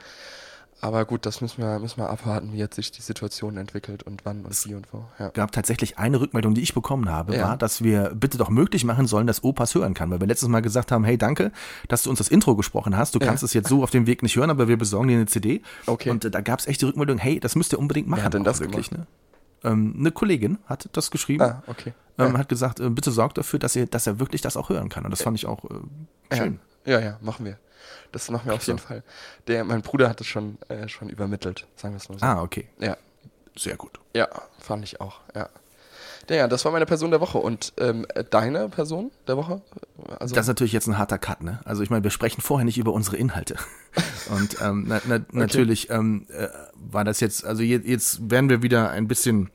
Aber gut, das müssen wir, müssen wir abwarten, wie jetzt sich die Situation entwickelt und wann und wie und wo. Ja. gab tatsächlich eine Rückmeldung, die ich bekommen habe, ja. war, dass wir bitte doch möglich machen sollen, dass Opas hören kann. Weil wir letztes Mal gesagt haben, hey, danke, dass du uns das Intro gesprochen hast. Du ja. kannst es jetzt so auf dem Weg nicht hören, aber wir besorgen dir eine CD. Okay. Und äh, da gab es echt die Rückmeldung, hey, das müsst ihr unbedingt machen. Wer hat denn das wirklich, gemacht? ne? Ähm, eine Kollegin hat das geschrieben. Ah, okay. Ähm, hat gesagt, äh, bitte sorgt dafür, dass, ihr, dass er wirklich das auch hören kann. Und das fand ich auch äh, schön. Ja, ja, machen wir. Das machen wir auf jeden Fall. Der, mein Bruder hat es schon, äh, schon übermittelt, sagen wir es mal so. Ah, okay. Ja. Sehr gut. Ja, fand ich auch, ja. Ja, das war meine Person der Woche. Und ähm, deine Person der Woche? Also das ist natürlich jetzt ein harter Cut, ne? Also ich meine, wir sprechen vorher nicht über unsere Inhalte. Und ähm, na, na, okay. natürlich ähm, äh, war das jetzt, also jetzt, jetzt werden wir wieder ein bisschen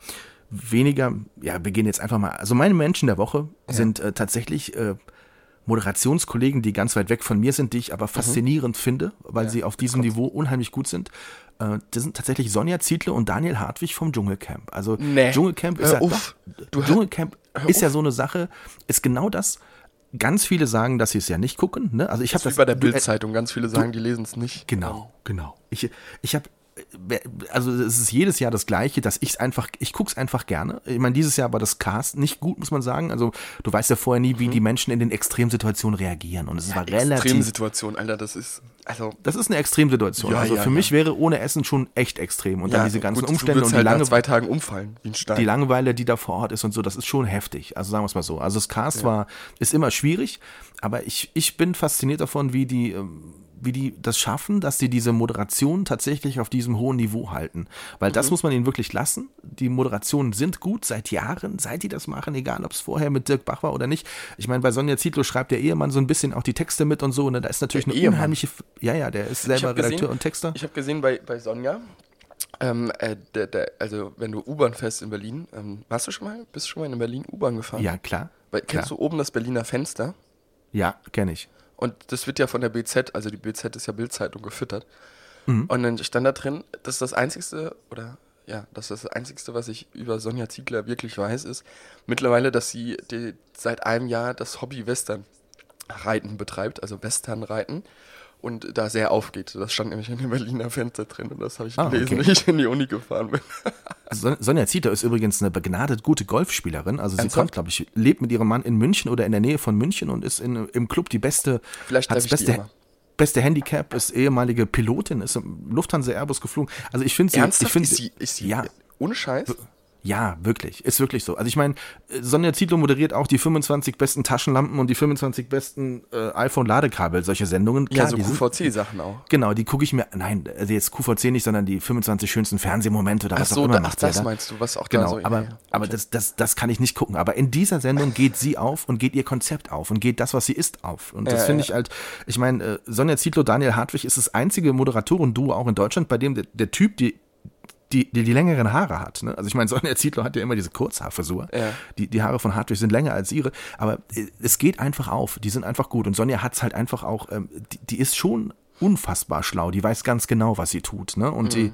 weniger, ja, wir gehen jetzt einfach mal. Also meine Menschen der Woche ja. sind äh, tatsächlich äh, Moderationskollegen, die ganz weit weg von mir sind, die ich aber mhm. faszinierend mhm. finde, weil ja, sie auf diesem Niveau unheimlich gut sind. Äh, das sind tatsächlich Sonja Ziedle und Daniel Hartwig vom Dschungelcamp. Also nee. Dschungelcamp ist, ja, doch, Dschungelcamp ist ja so eine Sache, ist genau das. Ganz viele sagen, dass sie es ja nicht gucken. Ne? Also ich habe das, das wie bei der Bildzeitung. Ganz viele sagen, du, die lesen es nicht. Genau, genau. Ich, ich habe also es ist jedes Jahr das Gleiche, dass ich es einfach, ich gucke es einfach gerne. Ich meine, dieses Jahr war das Cast nicht gut, muss man sagen. Also du weißt ja vorher nie, wie mhm. die Menschen in den Extremsituationen reagieren. Und es ja, war relativ. Extremsituation, Alter, das ist. Also, das ist eine Extremsituation. Ja, also ja, für mich wäre ohne Essen schon echt extrem. Und dann diese ganzen gut, Umstände und die halt Lange zwei Tagen umfallen, wie ein Stein. Die Langeweile, die da vor Ort ist und so, das ist schon heftig. Also sagen wir es mal so. Also das Cast war, ist immer schwierig, aber ich, ich bin fasziniert davon, wie die, ähm, wie die das schaffen, dass sie diese Moderation tatsächlich auf diesem hohen Niveau halten. Weil das muss man ihnen wirklich lassen. Die Moderationen sind gut seit Jahren, seit die das machen, egal ob es vorher mit Dirk Bach war oder nicht. Ich meine, bei Sonja Zietlow schreibt der Ehemann so ein bisschen auch die Texte mit und so. Ne? Da ist natürlich Der eine Ehemann? unheimliche. Ja, ja, der ist selber gesehen- Redakteur und Texter. Ich habe gesehen bei, bei Sonja, ähm, äh, der, der, also wenn du U-Bahn fährst in Berlin, ähm, warst du schon mal, bist du schon mal in Berlin U-Bahn gefahren? Ja, klar. Weil, kennst klar. du oben das Berliner Fenster? Ja, kenne ich. Und das wird ja von der BZ, also die BZ ist ja Bildzeitung gefüttert. Mhm. Und dann stand da drin, das ist das Einzigste, oder ja, das ist das Einzigste, was ich über Sonja Ziegler wirklich weiß, ist mittlerweile, dass sie die, seit einem Jahr das Hobby Western-Reiten betreibt, also Western-Reiten. Und da sehr aufgeht. Das stand nämlich in dem Berliner Fenster drin und das habe ich Ah, gelesen, okay. ich in die Uni gefahren bin. Son- Sonja Zieter ist übrigens eine begnadet gute Golfspielerin. Also sie Ernsthaft? kommt, glaube ich, lebt mit ihrem Mann in München oder in der Nähe von München und ist in, im Club die beste, Vielleicht hat das beste, beste Handicap, ist ehemalige Pilotin, ist im Lufthansa Airbus geflogen. Also ich finde sie, ich finde sie, ist sie ja, ohne Scheiß? Ja, wirklich, ist wirklich so. Also ich meine, Sonja Zietlow moderiert auch die 25 besten Taschenlampen und die 25 besten äh, iPhone-Ladekabel, solche Sendungen. Ja, Klar, so die sind- QVC-Sachen auch. Genau, die gucke ich mir, nein, also jetzt QVC nicht, sondern die 25 schönsten Fernsehmomente oder Ach was so, auch immer da, ach, ja das da. meinst du, was auch da Genau, so. aber, ja, ja. aber das, das, das kann ich nicht gucken. Aber in dieser Sendung geht sie auf und geht ihr Konzept auf und geht das, was sie ist, auf. Und das Ja, finde ja. ich halt, ich meine, äh, Sonja Zietlow, Daniel Hartwig ist das einzige Moderatoren-Duo auch in Deutschland, bei dem der, der Typ die, die, die, die längeren Haare hat. Ne? Also ich meine, Sonja Zietlow hat ja immer diese Kurzhaarfrisur. Ja. Die, die Haare von Hartwig sind länger als ihre. Aber äh, es geht einfach auf. Die sind einfach gut. Und Sonja hat's halt einfach auch, ähm, die, die ist schon unfassbar schlau. Die weiß ganz genau, was sie tut. Ne? Und die,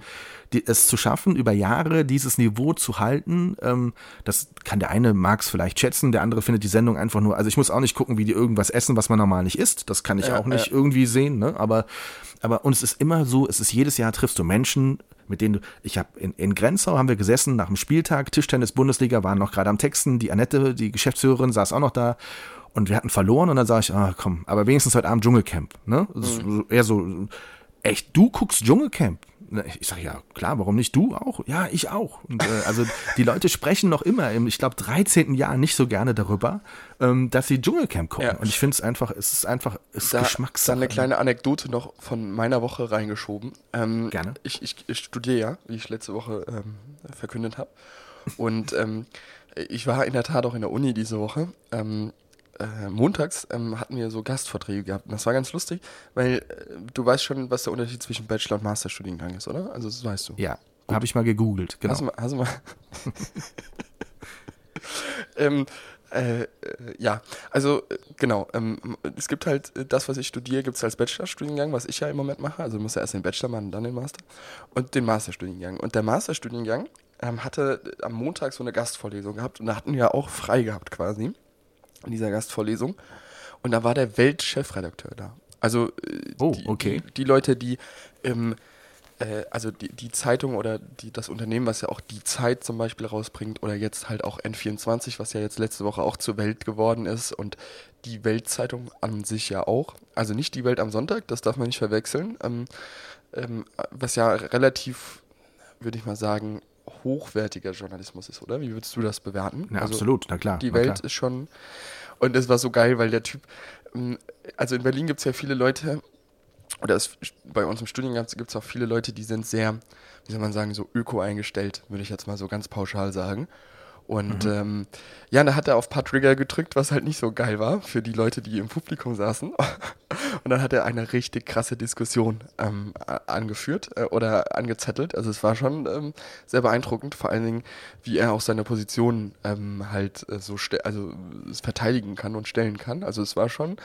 die, es zu schaffen, über Jahre dieses Niveau zu halten, ähm, das kann der eine mag es vielleicht schätzen, der andere findet die Sendung einfach nur, also ich muss auch nicht gucken, wie die irgendwas essen, was man normal nicht isst. Das kann ich Ja, auch nicht ja. irgendwie sehen, ne? Aber, aber und es ist immer so, es ist jedes Jahr triffst du Menschen, mit denen du, ich habe in, in Grenzau haben wir gesessen nach dem Spieltag, Tischtennis Bundesliga waren noch gerade am Texten, die Annette, die Geschäftsführerin, saß auch noch da und wir hatten verloren und dann sage ich, ah komm, aber wenigstens heute Abend Dschungelcamp, ne? Das ist so- Eher so, echt, du guckst Dschungelcamp? Ich sage ja, klar, warum nicht du auch? Ja, ich auch. Und, äh, also die Leute sprechen noch immer im, ich glaube, 13. Jahr nicht so gerne darüber, ähm, dass sie Dschungelcamp gucken. Ja. Und ich finde es einfach, es ist einfach, es ist Da, Geschmackssache. dann eine kleine Anekdote noch von meiner Woche reingeschoben. Ähm, Gerne. Ich, ich, ich studiere ja, wie ich letzte Woche ähm, verkündet habe. Und ähm, ich war in der Tat auch in der Uni diese Woche. Ähm, äh, montags ähm, hatten wir so Gastvorträge gehabt. Und das war ganz lustig, weil äh, du weißt schon, was der Unterschied zwischen Bachelor- und Masterstudiengang ist, oder? Also das weißt du. Ja, habe ich mal gegoogelt, genau. Hast du mal. Hast du mal ähm, äh, äh, ja, also äh, genau. Ähm, es gibt halt äh, das, was ich studiere, gibt es als Bachelorstudiengang, was ich ja im Moment mache. Also du musst ja erst den Bachelor machen, dann den Master. Und den Masterstudiengang. Und der Masterstudiengang ähm, hatte am Montag so eine Gastvorlesung gehabt und da hatten wir auch frei gehabt quasi in dieser Gastvorlesung. Und da war der Weltchefredakteur da. Also äh, Oh, die, okay. die, die Leute, die ähm, äh, also die, die Zeitung oder die, das Unternehmen, was ja auch die Zeit zum Beispiel rausbringt oder jetzt halt auch N24, was ja jetzt letzte Woche auch zur Welt geworden ist und die Weltzeitung an sich ja auch. Also nicht die Welt am Sonntag, das darf man nicht verwechseln, ähm, ähm, was ja relativ, würde ich mal sagen, hochwertiger Journalismus ist, oder? Wie würdest du das bewerten? Ja, Also, absolut, na klar. die na Welt klar. ist schon. Und es war so geil, weil der Typ. ähm, Also in Berlin gibt es ja viele Leute, oder es, bei uns im Studiengang gibt es auch viele Leute, die sind sehr, wie soll man sagen, so öko eingestellt, würde ich jetzt mal so ganz pauschal sagen. Und ähm, ja, da hat er auf ein paar Trigger gedrückt, was halt nicht so geil war für die Leute, die im Publikum saßen. Und dann hat er eine richtig krasse Diskussion ähm, angeführt äh, oder angezettelt. Also es war schon ähm, sehr beeindruckend, vor allen Dingen, wie er auch seine Position ähm, halt äh, so also verteidigen kann und stellen kann. Also es war schon,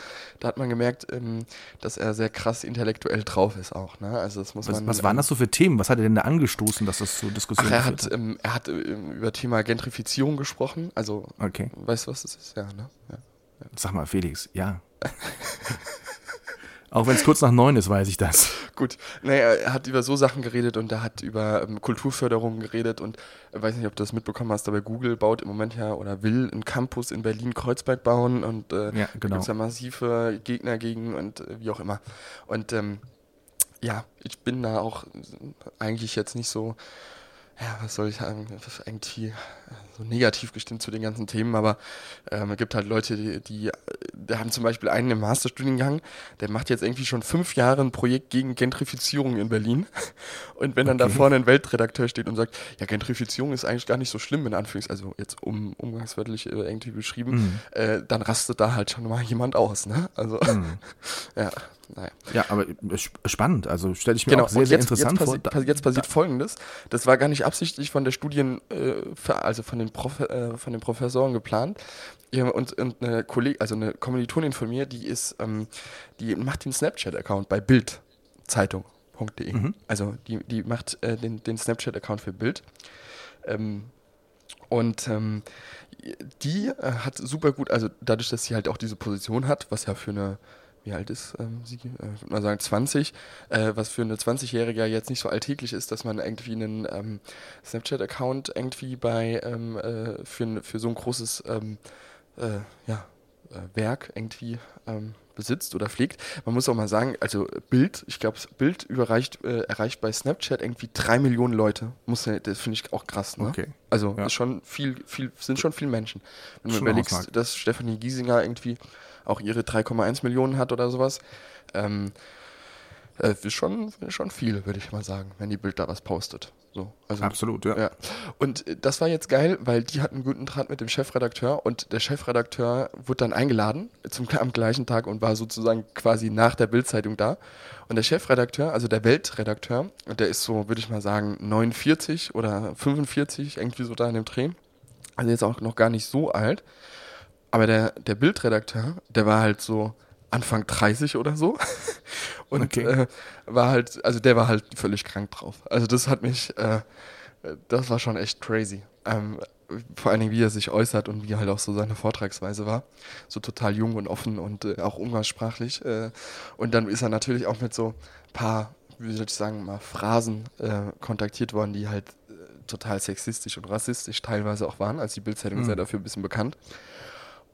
da hat man gemerkt, ähm, dass er sehr krass intellektuell drauf ist auch. Ne? Also das muss Was, man. was waren ähm, das so für Themen? Was hat er denn da angestoßen, dass das so Diskussionen Ach, er hat, ähm, er hat über Thema Gentrifizierung gesprochen. Also, Okay. weißt du, was das ist? Ja, ne? Ja. Sag mal, Felix, ja. Auch wenn es kurz nach neun ist, weiß ich das. Gut, naja, er hat über so Sachen geredet und er hat über ähm, Kulturförderung geredet und äh, weiß nicht, ob du das mitbekommen hast, aber Google baut im Moment ja oder will einen Campus in Berlin-Kreuzberg bauen und äh, Ja, da genau. gibt es ja massive Gegner gegen und äh, wie auch immer. Und ähm, ja, ich bin da auch eigentlich jetzt nicht so ja, was soll ich sagen, das ist irgendwie so negativ gestimmt zu den ganzen Themen, aber ähm, es gibt halt Leute, die, die, die haben zum Beispiel einen im Masterstudiengang, der macht jetzt irgendwie schon fünf Jahre ein Projekt gegen Gentrifizierung in Berlin. Und wenn dann okay. da vorne ein Weltredakteur steht und sagt, ja, Gentrifizierung ist eigentlich gar nicht so schlimm, in Anführungs-, also jetzt um, umgangswörtlich äh, irgendwie beschrieben, mhm. äh, dann rastet da halt schon mal jemand aus, ne? Also, mhm. ja. Naja. Ja, aber spannend. Also stelle ich mir genau. auch sehr, sehr interessant jetzt vor. jetzt passiert da. Folgendes. Das war gar nicht absichtlich von der Studien, äh, also von den, Prof, äh, von den Professoren geplant. Ja, und, und eine Kollegin, also eine Kommilitonin von mir, die ist, ähm, die macht den Snapchat-Account bei Bild Zeitung.de. Mhm. Also die, die macht äh, den, den Snapchat-Account für Bild. Ähm, und ähm, die äh, hat super gut, also dadurch, dass sie halt auch diese Position hat, was ja für eine wie alt ist ähm, sie? Äh, ich würde mal sagen 20, äh, was für eine 20-Jährige jetzt nicht so alltäglich ist, dass man irgendwie einen ähm, Snapchat-Account irgendwie bei ähm, äh, für, für so ein großes ähm, äh, ja, äh, Werk irgendwie ähm, besitzt oder pflegt. Man muss auch mal sagen, also Bild, ich glaube, Bild überreicht, äh, erreicht bei Snapchat irgendwie drei Millionen Leute. Muss das finde ich auch krass, ne? Okay. Also ja. ist schon viel, viel, sind schon viele Menschen. Wenn du überlegst, dass Stephanie Giesinger irgendwie auch ihre 3,1 Millionen hat oder sowas. Ähm, äh, ist schon, schon viel, würde ich mal sagen, wenn die Bild da was postet. So, also, Absolut, ja. ja. Und äh, das war jetzt geil, weil die hatten einen guten Draht mit dem Chefredakteur und der Chefredakteur wurde dann eingeladen zum, am gleichen Tag und war sozusagen quasi nach der Bildzeitung da. Und der Chefredakteur, also der Weltredakteur, der ist so, würde ich mal sagen, 49 oder 45, irgendwie so da in dem Dreh. Also jetzt auch noch gar nicht so alt. Aber der, der Bildredakteur, der war halt so Anfang 30 oder so. Und okay. äh, war halt, also der war halt völlig krank drauf. Also das hat mich, äh, das war schon echt crazy. Ähm, vor allen Dingen, wie er sich äußert und wie halt auch so seine Vortragsweise war. So total jung und offen und äh, auch umgangssprachlich. Äh, und dann ist er natürlich auch mit so ein paar, wie soll ich sagen, mal Phrasen äh, kontaktiert worden, die halt äh, total sexistisch und rassistisch teilweise auch waren. Als die Bildzeitung mhm. ist ja dafür ein bisschen bekannt.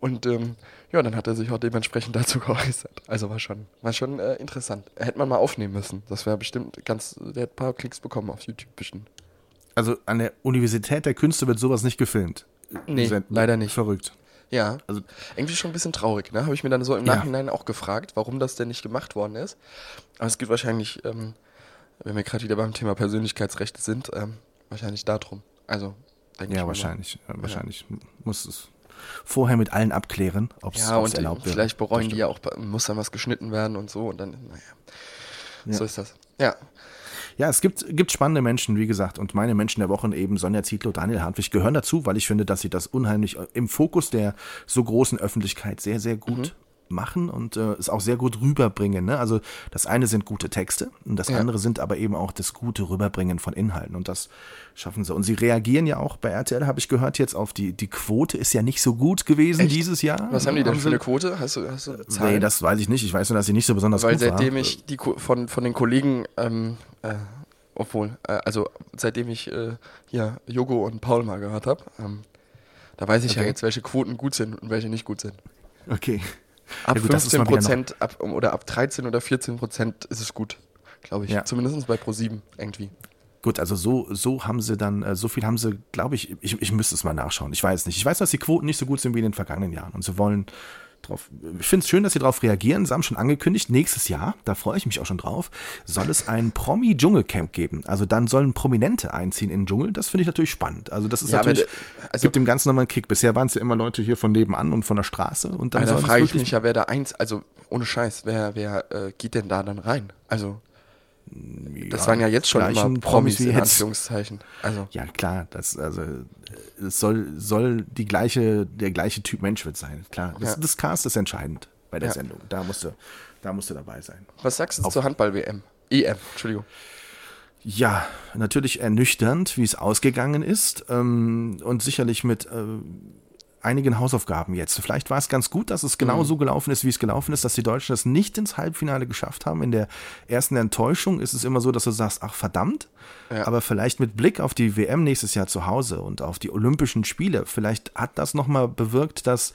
Und ähm, ja, dann hat er sich auch dementsprechend dazu geäußert. Also war schon, war schon äh, interessant. Hätte man mal aufnehmen müssen. Das wäre bestimmt ganz, der hat ein paar Klicks bekommen auf YouTube bestimmt. Also an der Universität der Künste wird sowas nicht gefilmt. Nee, leider nicht. Verrückt. Ja, also irgendwie schon ein bisschen traurig, ne? Habe ich mir dann so im ja. Nachhinein auch gefragt, warum das denn nicht gemacht worden ist. Aber es geht wahrscheinlich, ähm, wenn wir gerade wieder beim Thema Persönlichkeitsrechte sind, ähm, wahrscheinlich darum. Also, denke ja, ich. Wahrscheinlich, ja, wahrscheinlich. Ja. Muss es vorher mit allen abklären, ob es ja, erlaubt wird. Vielleicht bereuen die ja auch, muss dann was geschnitten werden und so und dann, naja. Ja. So ist das. Ja. Ja, es gibt, gibt spannende Menschen, wie gesagt, und meine Menschen der Woche eben Sonja Zietlow, Daniel Hartwig gehören dazu, weil ich finde, dass sie das unheimlich im Fokus der so großen Öffentlichkeit sehr, sehr gut mhm machen und äh, es auch sehr gut rüberbringen. Ne? Also das eine sind gute Texte und das ja. andere sind aber eben auch das gute Rüberbringen von Inhalten und das schaffen sie. Und sie reagieren ja auch bei RTL, habe ich gehört, jetzt auf die, die Quote ist ja nicht so gut gewesen Echt? dieses Jahr. Was haben die denn für eine Quote? Hast du, hast du Zahlen? Nee, das weiß ich nicht. Ich weiß nur, dass sie nicht so besonders Weil gut war. Weil seitdem ich die von, von den Kollegen ähm, äh, obwohl, äh, also seitdem ich äh, hier Jogo und Paul mal gehört habe, ähm, da weiß ich okay. ja jetzt, welche Quoten gut sind und welche nicht gut sind. Okay. Ab ja, gut, 15 Prozent ab, oder ab 13 oder 14 Prozent ist es gut, glaube ich. Ja. Zumindest bei Pro7 irgendwie. Gut, also so, so haben sie dann, äh, so viel haben sie, glaube ich, ich, ich müsste es mal nachschauen. Ich weiß nicht. Ich weiß, dass die Quoten nicht so gut sind wie in den vergangenen Jahren. Und sie wollen drauf. Ich finde es schön, dass sie darauf reagieren. Sie haben schon angekündigt, nächstes Jahr, da freue ich mich auch schon drauf, soll es ein Promi-Dschungelcamp geben. Also dann sollen Prominente einziehen in den Dschungel. Das finde ich natürlich spannend. Also das ist ja, natürlich, also, gibt dem Ganzen nochmal einen Kick. Bisher waren es ja immer Leute hier von nebenan und von der Straße. Und dann da frage ich mich ja, wer da eins, also ohne Scheiß, wer, wer äh, geht denn da dann rein? Also das ja, waren ja jetzt schon immer Promis in Anführungszeichen. Also. Ja, klar, das, also, es soll, soll die gleiche, der gleiche Typ Mensch wird sein. Klar, das, ja. das Cast ist entscheidend bei der ja. Sendung. Da musst, du, da musst du dabei sein. Was sagst du Auf, zur Handball-WM? EM, Entschuldigung. Ja, natürlich ernüchternd, wie es ausgegangen ist. Ähm, und sicherlich mit äh, einigen Hausaufgaben jetzt. Vielleicht war es ganz gut, dass es genau mhm. so gelaufen ist, wie es gelaufen ist, dass die Deutschen das nicht ins Halbfinale geschafft haben. In der ersten Enttäuschung ist es immer so, dass du sagst, ach verdammt. Ja. Aber vielleicht mit Blick auf die WM nächstes Jahr zu Hause und auf die Olympischen Spiele, vielleicht hat das nochmal bewirkt, dass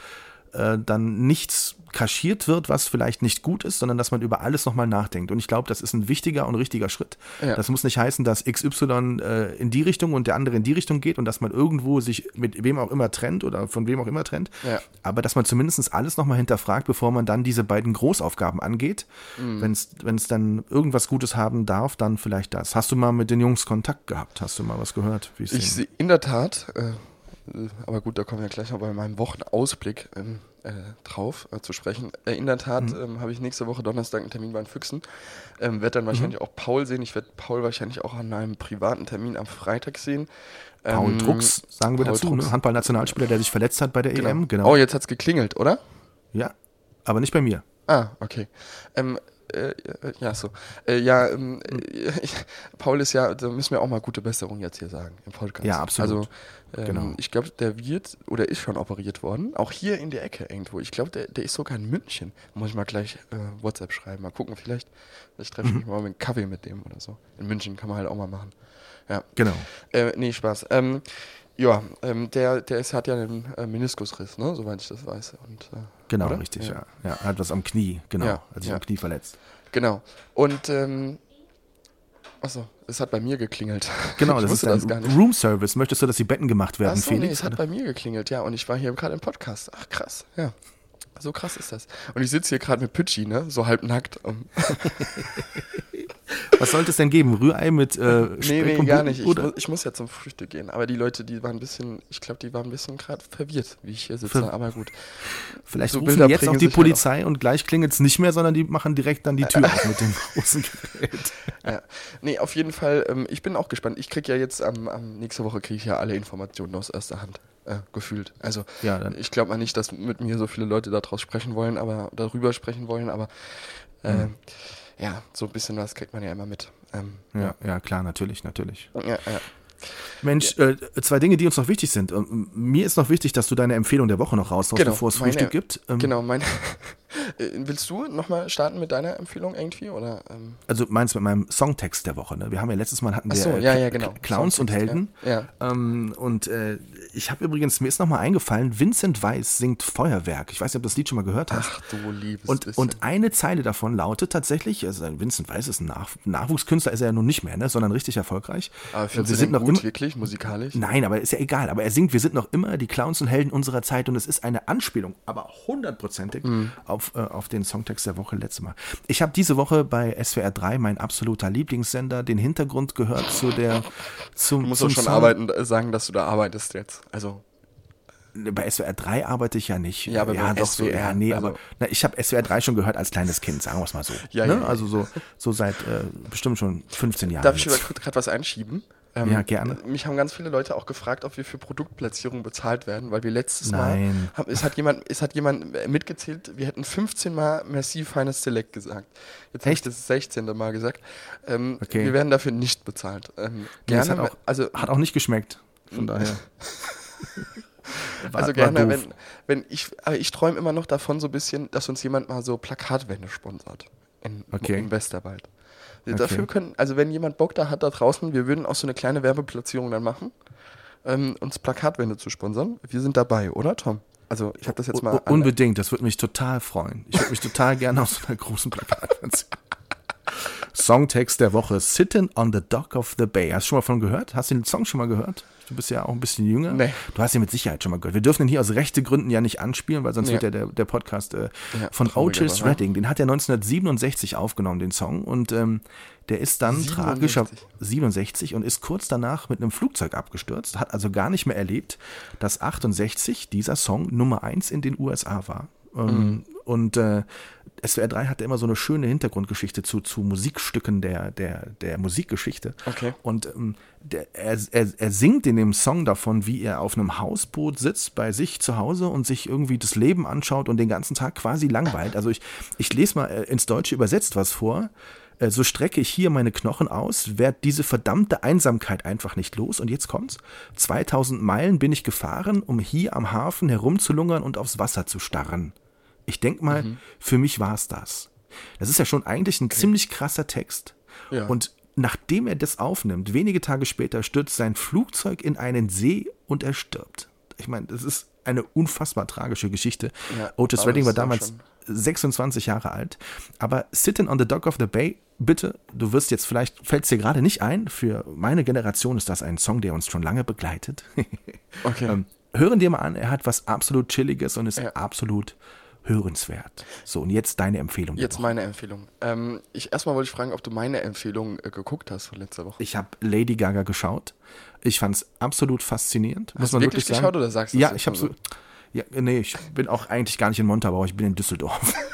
äh, dann nichts kaschiert wird, was vielleicht nicht gut ist, sondern dass man über alles nochmal nachdenkt. Und ich glaube, das ist ein wichtiger und richtiger Schritt. Ja. Das muss nicht heißen, dass XY äh, in die Richtung und der andere in die Richtung geht und dass man irgendwo sich mit wem auch immer trennt oder von wem auch immer trennt. Ja. Aber dass man zumindest alles nochmal hinterfragt, bevor man dann diese beiden Großaufgaben angeht. Mhm. Wenn es dann irgendwas Gutes haben darf, dann vielleicht das. Hast du mal mit den Jungs Kontakt gehabt? Hast du mal was gehört? ich in der Tat. Äh aber gut, da kommen wir gleich noch bei meinem Wochenausblick ähm, äh, drauf äh, zu sprechen. Äh, in der Tat mhm. ähm, habe ich nächste Woche Donnerstag einen Termin bei den Füchsen. Ähm, werde dann mhm. wahrscheinlich auch Paul sehen. Ich werde Paul wahrscheinlich auch an einem privaten Termin am Freitag sehen. Paul ähm, Drucks, sagen wir Paul dazu, ne? Handball-Nationalspieler, der sich verletzt hat bei der genau. EM. Genau. Oh, jetzt hat es geklingelt, oder? Ja, aber nicht bei mir. Ah, okay. Ähm, äh, ja, so. Äh, ja, ähm, äh, Paul ist ja, da müssen wir auch mal gute Besserung jetzt hier sagen im Podcast. Ja, absolut. Also, ähm, genau. ich glaube, der wird oder ist schon operiert worden. Auch hier in der Ecke irgendwo. Ich glaube, der, der ist sogar in München. Muss ich mal gleich äh, WhatsApp schreiben. Mal gucken, vielleicht, vielleicht treffe ich mhm. mich mal mit einem Kaffee mit dem oder so. In München kann man halt auch mal machen. Ja. Genau. Äh, nee, Spaß. Ähm, ja, ähm, der, der ist, hat ja einen äh, Meniskusriss, ne? soweit ich das weiß. Und, äh, genau, oder? richtig, ja. ja. Er hat was am Knie, genau. Ja, hat sich ja. am Knie verletzt. Genau. Und, ähm, achso, es hat bei mir geklingelt. Genau, das ist das gar nicht. Room Service. Möchtest du, dass die Betten gemacht werden, achso, Felix? Nee, es hat bei mir geklingelt, ja. Und ich war hier gerade im Podcast. Ach, krass, ja. So krass ist das. Und ich sitze hier gerade mit Pütschi, ne? So halb nackt. Um Was sollte es denn geben? Rührei mit äh, Nee, nee, gar nicht. Ich, ich, muss ja zum Frühstück gehen. Aber die Leute, die waren ein bisschen, ich glaube, die waren ein bisschen gerade verwirrt, wie ich hier sitze. Ver aber gut. Vielleicht so rufen Bilder jetzt auch die Polizei halt und gleich klingelt es nicht mehr, sondern die machen direkt dann die Tür auf mit dem großen Gerät. Ja. Nee, auf jeden Fall, ähm, ich bin auch gespannt. Ich kriege ja jetzt am, am nächste Woche kriege ich ja alle Informationen aus erster Hand. Äh, gefühlt. Also ja, ich glaube mal nicht, dass mit mir so viele Leute daraus sprechen wollen, aber darüber sprechen wollen, aber äh, mhm ja, so ein bisschen was kriegt man ja immer mit. Ähm, ja, ja, klar, natürlich, natürlich. Ja, ja. Mensch, äh, zwei Dinge, die uns noch wichtig sind. Ähm, mir ist noch wichtig, dass du deine Empfehlung der Woche noch raushaust, genau, bevor es Frühstück gibt. Ähm, genau, meine. Äh, willst du nochmal starten mit deiner Empfehlung irgendwie? Oder, ähm? Also meinst du mit meinem Songtext der Woche, ne? Wir haben ja letztes Mal hatten wir so, ja, ja, genau. Clowns Songtext, und Helden. Ja. Ähm, und äh, ich habe übrigens, mir ist nochmal eingefallen, Vincent Weiss singt Feuerwerk. Ich weiß nicht, ob du das Lied schon mal gehört hast. Ach du liebes und, und eine Zeile davon lautet tatsächlich, also Vincent Weiss ist ein Nach Nachwuchskünstler, ist er ja nun nicht mehr, ne? sondern richtig erfolgreich. Aber wir sind noch gut, wirklich musikalisch? Nein, aber ist ja egal. Aber er singt, wir sind noch immer die Clowns und Helden unserer Zeit und es ist eine Anspielung, aber hundertprozentig mhm. auf, äh, auf den Songtext der Woche letztes Mal. Ich habe diese Woche bei SWR 3, mein absoluter Lieblingssender, den Hintergrund gehört zu der zum Du musst zum schon Song. arbeiten, äh, sagen, dass du da arbeitest jetzt. Also bei SWR 3 arbeite ich ja nicht. Ja, aber ja, doch SWR, so, nee, also, aber na, ich habe SWR 3 schon gehört als kleines Kind, sagen wir es mal so. Ja, ne? ja, Also so, so seit äh, bestimmt schon 15 Jahren. Darf jetzt. ich gerade was einschieben? Ähm, ja, gerne. Mich haben ganz viele Leute auch gefragt, ob wir für Produktplatzierungen bezahlt werden, weil wir letztes Nein. Mal, haben, es, hat jemand, es hat jemand mitgezählt, wir hätten 15 Mal Merci Finest Select gesagt. Jetzt ich das 16. Mal gesagt. Ähm, okay. Wir werden dafür nicht bezahlt. Ähm, gerne, nee, hat, auch, also, hat auch nicht geschmeckt, von daher. also gerne, wenn, wenn ich, ich träume immer noch davon so ein bisschen, dass uns jemand mal so Plakatwände sponsert in, okay. im Westerwald. Okay. Dafür können, also wenn jemand Bock da hat da draußen, wir würden auch so eine kleine Werbeplatzierung dann machen, ähm, uns Plakatwände zu sponsern. Wir sind dabei, oder Tom? Also ich habe das jetzt mal. Unbedingt, das würde mich total freuen. Ich würde mich total gerne auf so einer großen Plakatwand Songtext der Woche: Sitting on the Dock of the Bay. Hast du schon mal von gehört? Hast du den Song schon mal gehört? Du bist ja auch ein bisschen jünger. Nee. Du hast ihn mit Sicherheit schon mal gehört. Wir dürfen ihn hier aus rechte Gründen ja nicht anspielen, weil sonst ja. wird ja der, der Podcast äh, ja, von Otis Redding, den hat er 1967 aufgenommen, den Song. Und ähm, der ist dann 67. tragischer 67 und ist kurz danach mit einem Flugzeug abgestürzt, hat also gar nicht mehr erlebt, dass 68 dieser Song Nummer 1 in den USA war. Ähm, mhm. Und äh, SWR 3 hatte immer so eine schöne Hintergrundgeschichte zu, zu Musikstücken der, der, der Musikgeschichte. Okay. Und ähm, der, er, er, er singt in dem Song davon, wie er auf einem Hausboot sitzt bei sich zu Hause und sich irgendwie das Leben anschaut und den ganzen Tag quasi langweilt. Also ich, ich lese mal äh, ins Deutsche übersetzt was vor. Äh, so strecke ich hier meine Knochen aus, werd diese verdammte Einsamkeit einfach nicht los. Und jetzt kommt's. 2000 Meilen bin ich gefahren, um hier am Hafen herumzulungern und aufs Wasser zu starren. Ich denke mal, mhm. für mich war es das. Das ist ja schon eigentlich ein okay. ziemlich krasser Text. Ja. Und nachdem er das aufnimmt, wenige Tage später stürzt sein Flugzeug in einen See und er stirbt. Ich meine, das ist eine unfassbar tragische Geschichte. Ja, Otis Redding war damals 26 Jahre alt. Aber Sitting on the Dock of the Bay, bitte, du wirst jetzt vielleicht, fällt es dir gerade nicht ein, für meine Generation ist das ein Song, der uns schon lange begleitet. Okay. ähm, hören dir mal an, er hat was absolut Chilliges und ist Ja. absolut hörenswert. So, und jetzt deine Empfehlung. Jetzt meine Empfehlung. Ähm, ich, erstmal wollte ich fragen, ob du meine Empfehlung äh, geguckt hast von letzter Woche. Ich habe Lady Gaga geschaut. Ich fand es absolut faszinierend. Muss Hast man wirklich wirklich sagen. geschaut oder sagst du Ja, ich habe so. Ja, nee, ich bin auch eigentlich gar nicht in Montabaur, ich bin in Düsseldorf.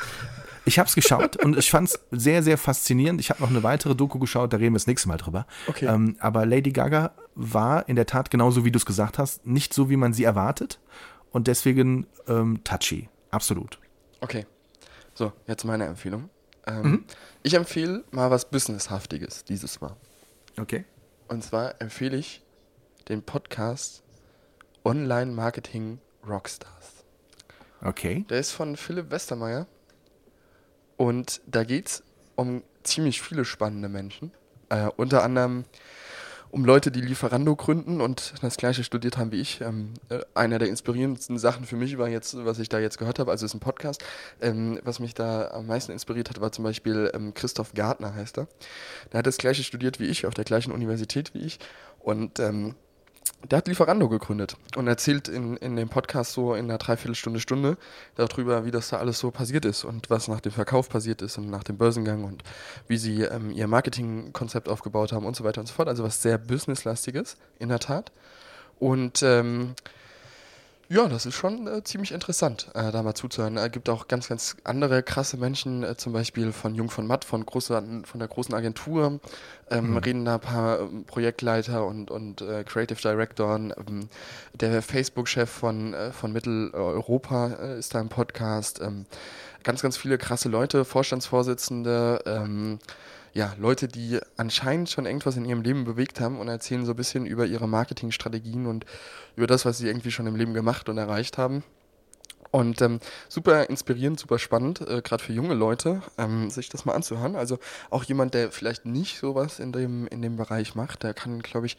Ich habe es geschaut und ich fand es sehr, sehr faszinierend. Ich habe noch eine weitere Doku geschaut, da reden wir das nächste Mal drüber. Okay. Ähm, aber Lady Gaga war in der Tat genauso, wie du es gesagt hast, nicht so, wie man sie erwartet und deswegen ähm, touchy. Absolut. Okay. So, jetzt meine Empfehlung. Ähm, Mhm. Ich empfehle mal was Businesshaftiges dieses Mal. Okay. Und zwar empfehle ich den Podcast Online Marketing Rockstars. Okay. Der ist von Philipp Westermeier. Und da geht es um ziemlich viele spannende Menschen. Äh, unter anderem um Leute, die Lieferando gründen und das gleiche studiert haben wie ich. Ähm, äh, einer der inspirierendsten Sachen für mich war jetzt, was ich da jetzt gehört habe, also ist ein Podcast. Ähm, was mich da am meisten inspiriert hat, war zum Beispiel ähm, Christoph Gartner heißt er. Der hat das gleiche studiert wie ich, auf der gleichen Universität wie ich. Und ähm, der hat Lieferando gegründet und erzählt in, in dem Podcast so in einer Dreiviertelstunde, Stunde darüber, wie das da alles so passiert ist und was nach dem Verkauf passiert ist und nach dem Börsengang und wie sie ähm, ihr Marketingkonzept aufgebaut haben und so weiter und so fort. Also was sehr businesslastiges, in der Tat. Und ähm, ja, das ist schon äh, ziemlich interessant, äh, da mal zuzuhören. Es gibt auch ganz, ganz andere krasse Menschen, äh, zum Beispiel von Jung von Matt, von, große, von der großen Agentur, ähm, reden da ein paar ähm, Projektleiter und, und äh, Creative Directoren. Ähm, der Facebook-Chef von, äh, von Mitteleuropa äh, ist da im Podcast. Ähm, ganz, ganz viele krasse Leute, Vorstandsvorsitzende, ähm, ja, Leute, die anscheinend schon irgendwas in ihrem Leben bewegt haben und erzählen so ein bisschen über ihre Marketingstrategien und über das, was sie irgendwie schon im Leben gemacht und erreicht haben. Und ähm, super inspirierend, super spannend, äh, gerade für junge Leute, ähm, sich das mal anzuhören. Also auch jemand, der vielleicht nicht sowas in dem, in dem Bereich macht, der kann, glaube ich,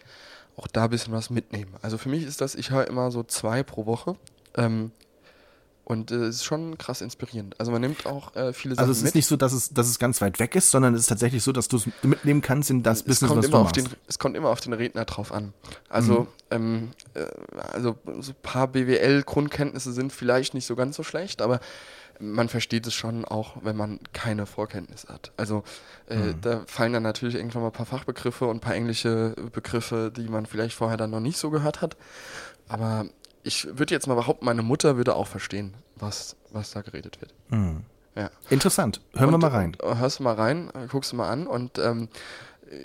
auch da ein bisschen was mitnehmen. Also für mich ist das, ich höre immer so zwei pro Woche. Ähm, und äh, es ist schon krass inspirierend. Also man nimmt auch äh, viele Sachen Also es ist mit. nicht so, dass es, dass es ganz weit weg ist, sondern es ist tatsächlich so, dass du es mitnehmen kannst in das es Business, kommt, was immer du auf den, machst. es kommt immer auf den Redner drauf an. Also, ähm, äh, also so ein paar BWL-Grundkenntnisse sind vielleicht nicht so ganz so schlecht, aber man versteht es schon auch, wenn man keine Vorkenntnisse hat. Also äh, da fallen dann natürlich irgendwann mal ein paar Fachbegriffe und ein paar englische Begriffe, die man vielleicht vorher dann noch nicht so gehört hat. Aber ich würde jetzt mal behaupten, meine Mutter würde auch verstehen, was, was da geredet wird. Ja. Interessant. Hören wir Und- mal rein. äh, Hörst du mal rein, guckst du mal an und ähm,